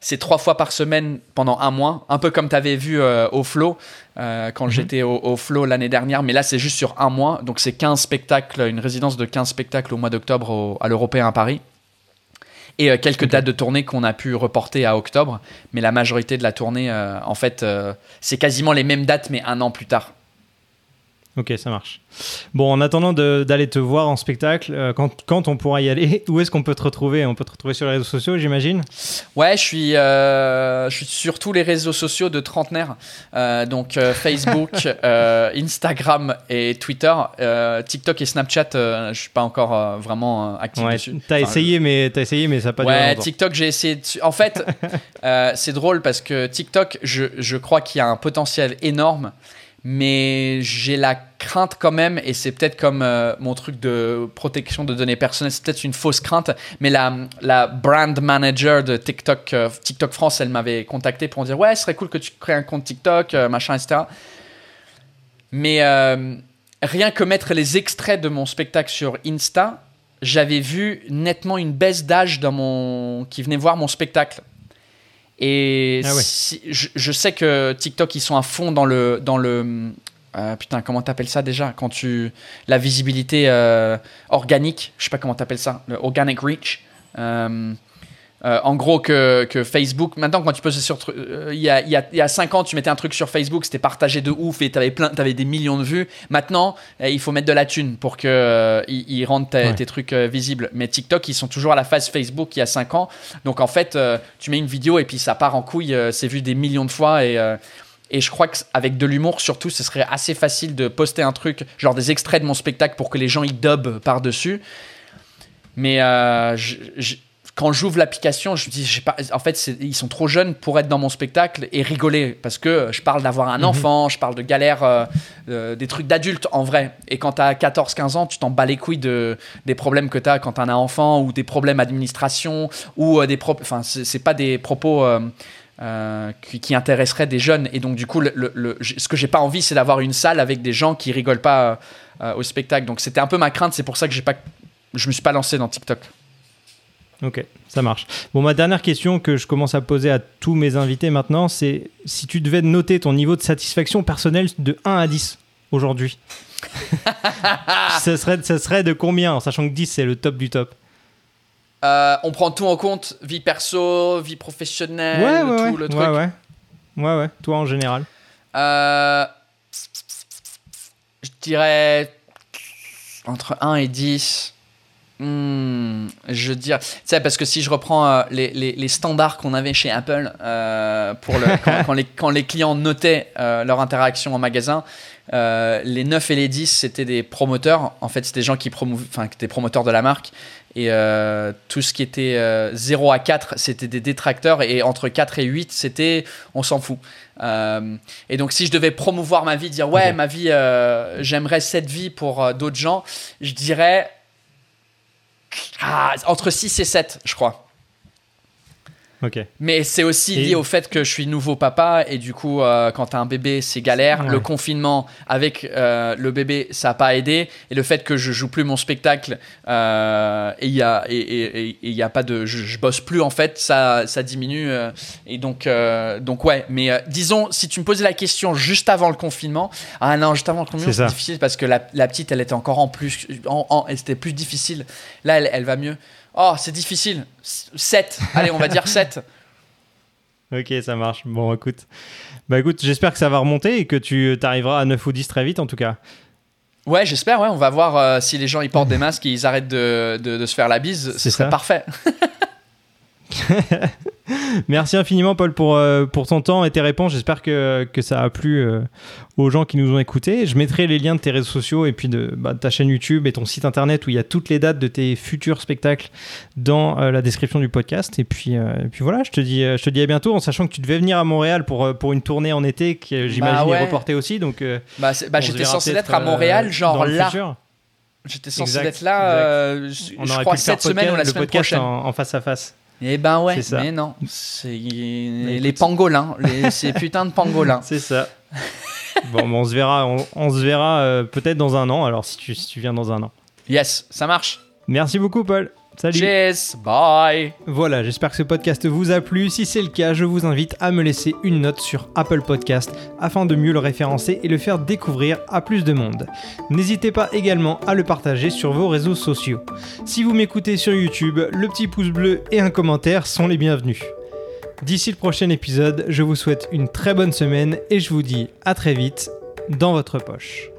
c'est trois fois par semaine pendant un mois, un peu comme tu avais vu euh, au Flow quand mhm. j'étais au, au, Flow l'année dernière, mais là c'est juste sur un mois, donc c'est 15 spectacles, une résidence de 15 spectacles au mois d'octobre à l'Européen à Paris. Et quelques dates de tournée qu'on a pu reporter à octobre, mais la majorité de la tournée, en fait, c'est quasiment les mêmes dates, mais un an plus tard. Ok, ça marche. Bon, en attendant d'aller te voir en spectacle, euh, quand, quand, on pourra y aller, où est-ce qu'on peut te retrouver? On peut te retrouver sur les réseaux sociaux, j'imagine? Ouais, je suis, euh, je suis sur tous les réseaux sociaux de trentenaire. Euh, donc Facebook, Instagram et Twitter. TikTok et Snapchat, je suis pas encore vraiment actif ouais, dessus. T'as essayé, mais as essayé, mais ça n'a pas Ouais, TikTok, j'ai essayé. De... En fait, c'est drôle parce que TikTok, je, je crois qu'il y a un potentiel énorme mais j'ai la crainte quand même, et c'est peut-être comme euh, mon truc de protection de données personnelles, c'est peut-être une fausse crainte, mais la, la brand manager de TikTok, euh, TikTok France, elle m'avait contacté pour me dire Ouais, ce serait cool que tu crées un compte TikTok, euh, machin, etc. Mais rien que mettre les extraits de mon spectacle sur Insta, j'avais vu nettement une baisse d'âge dans mon... qui venait voir mon spectacle. Et ah je, sais que TikTok, ils sont à fond dans le. Dans le euh, putain, comment t'appelles ça déjà? Quand tu. La visibilité euh, organique, je sais pas comment t'appelles ça, le organic reach. Euh, euh, en gros, que, que, Facebook, maintenant, quand tu postes sur. Euh, il, y a, il, y a, il y a 5 ans, tu mettais un truc sur Facebook, c'était partagé de ouf et tu avais, plein, avais des millions de vues. Maintenant, euh, il faut mettre de la thune pour qu'ils ils rendent tes trucs visibles. Mais TikTok, ils sont toujours à la phase Facebook il y a 5 ans. Donc, en fait, tu mets une vidéo et puis ça part en couille. c'est vu des millions de fois et. Et je crois qu'avec de l'humour, surtout, ce serait assez facile de poster un truc, genre des extraits de mon spectacle pour que les gens y dubent par-dessus. Mais je, quand j'ouvre l'application, je me dis, pas, en fait, ils sont trop jeunes pour être dans mon spectacle et rigoler parce que je parle d'avoir un mhm. enfant, je parle de galères, euh, euh, des trucs d'adultes en vrai. Et quand tu as 14-15 ans, tu t'en bats les couilles de, des problèmes que tu as quand tu as un enfant ou des problèmes d'administration ou euh, des propos. Enfin, c'est pas des propos. qui, intéresseraient des jeunes et donc du coup le, ce que j'ai pas envie c'est d'avoir une salle avec des gens qui rigolent pas au spectacle donc c'était un peu ma crainte c'est pour ça que j'ai pas je me suis pas lancé dans TikTok Ok, ça marche. Bon, ma dernière question que je commence à poser à tous mes invités maintenant, c'est si tu devais noter ton niveau de satisfaction personnelle de 1 à 10 aujourd'hui, ça, serait, ça serait de combien, en sachant que 10 c'est le top du top? Euh, On prend tout en compte, vie perso, vie professionnelle, ouais, ouais, tout le truc. Ouais, ouais. Ouais, ouais, toi en général. Euh, je dirais entre 1 et 10. Hmm, je veux dire, tu sais, parce que si je reprends euh, les, les, les, standards qu'on avait chez Apple euh, pour le, quand, les, quand, les, clients notaient euh, leur interaction en magasin, les 9 et les 10 c'était des promoteurs. En fait, c'était des gens qui promouvaient, enfin, des promoteurs de la marque. Et tout ce qui était 0 à 4, c'était des détracteurs. Et entre 4 et 8, c'était on s'en fout. et donc, si je devais promouvoir ma vie, dire ouais, ma vie, j'aimerais cette vie pour d'autres gens, je dirais ah, entre 6 et 7, je crois. Mais c'est aussi lié au fait que je suis nouveau papa et du coup, euh, quand t'as un bébé, c'est galère. Le confinement avec euh, le bébé, ça n'a pas aidé. Et le fait que je joue plus mon spectacle euh, et il y a et, et, y a pas de, je, bosse plus en fait, ça, ça diminue. et donc, donc ouais. Mais disons, si tu me posais la question juste avant le confinement, ah non, juste avant le confinement, c'est difficile parce que la, petite, elle était encore en plus, en, elle était plus difficile. Là, elle, elle va mieux. Oh, c'est difficile. 7. Allez, on va dire 7. ok, ça marche. Bon, écoute. Bah écoute, j'espère que ça va remonter et que tu arriveras à 9 ou 10 très vite en tout cas. Ouais, j'espère. Ouais, on va voir euh, si les gens ils portent des masques et ils arrêtent de, de, se faire la bise. C'est ça. parfait. Merci infiniment, Paul, pour, euh, pour ton temps et tes réponses. J'espère que, que ça a plu euh, aux gens qui nous ont écoutés. Je mettrai les liens de tes réseaux sociaux et puis de, bah, ta chaîne YouTube et ton site internet où il y a toutes les dates de tes futurs spectacles dans euh, la description du podcast. Et puis, puis voilà, je te, dis, je te dis à bientôt en sachant que tu devais venir à Montréal pour, pour une tournée en été qui, j'imagine, bah est reportée aussi. Donc, bah, bah j'étais censé être à Montréal, genre là. J'étais censé être là, je crois, cette semaine ou la semaine prochaine. en face à face. Eh ben ouais, mais non. C'est les pangolins, les, ces putains de pangolins. C'est ça. bon, on se verra, on, se verra euh, peut-être dans un an, alors si tu, si tu viens dans un an. Yes, ça marche. Merci beaucoup, Paul. Salut. Cheers, bye. Voilà, j'espère que ce podcast vous a plu. Si c'est le cas, je vous invite à me laisser une note sur Apple Podcast afin de mieux le référencer et le faire découvrir à plus de monde. N'hésitez pas également à le partager sur vos réseaux sociaux. Si vous m'écoutez sur YouTube, le petit pouce bleu et un commentaire sont les bienvenus. D'ici le prochain épisode, je vous souhaite une très bonne semaine et je vous dis à très vite dans votre poche.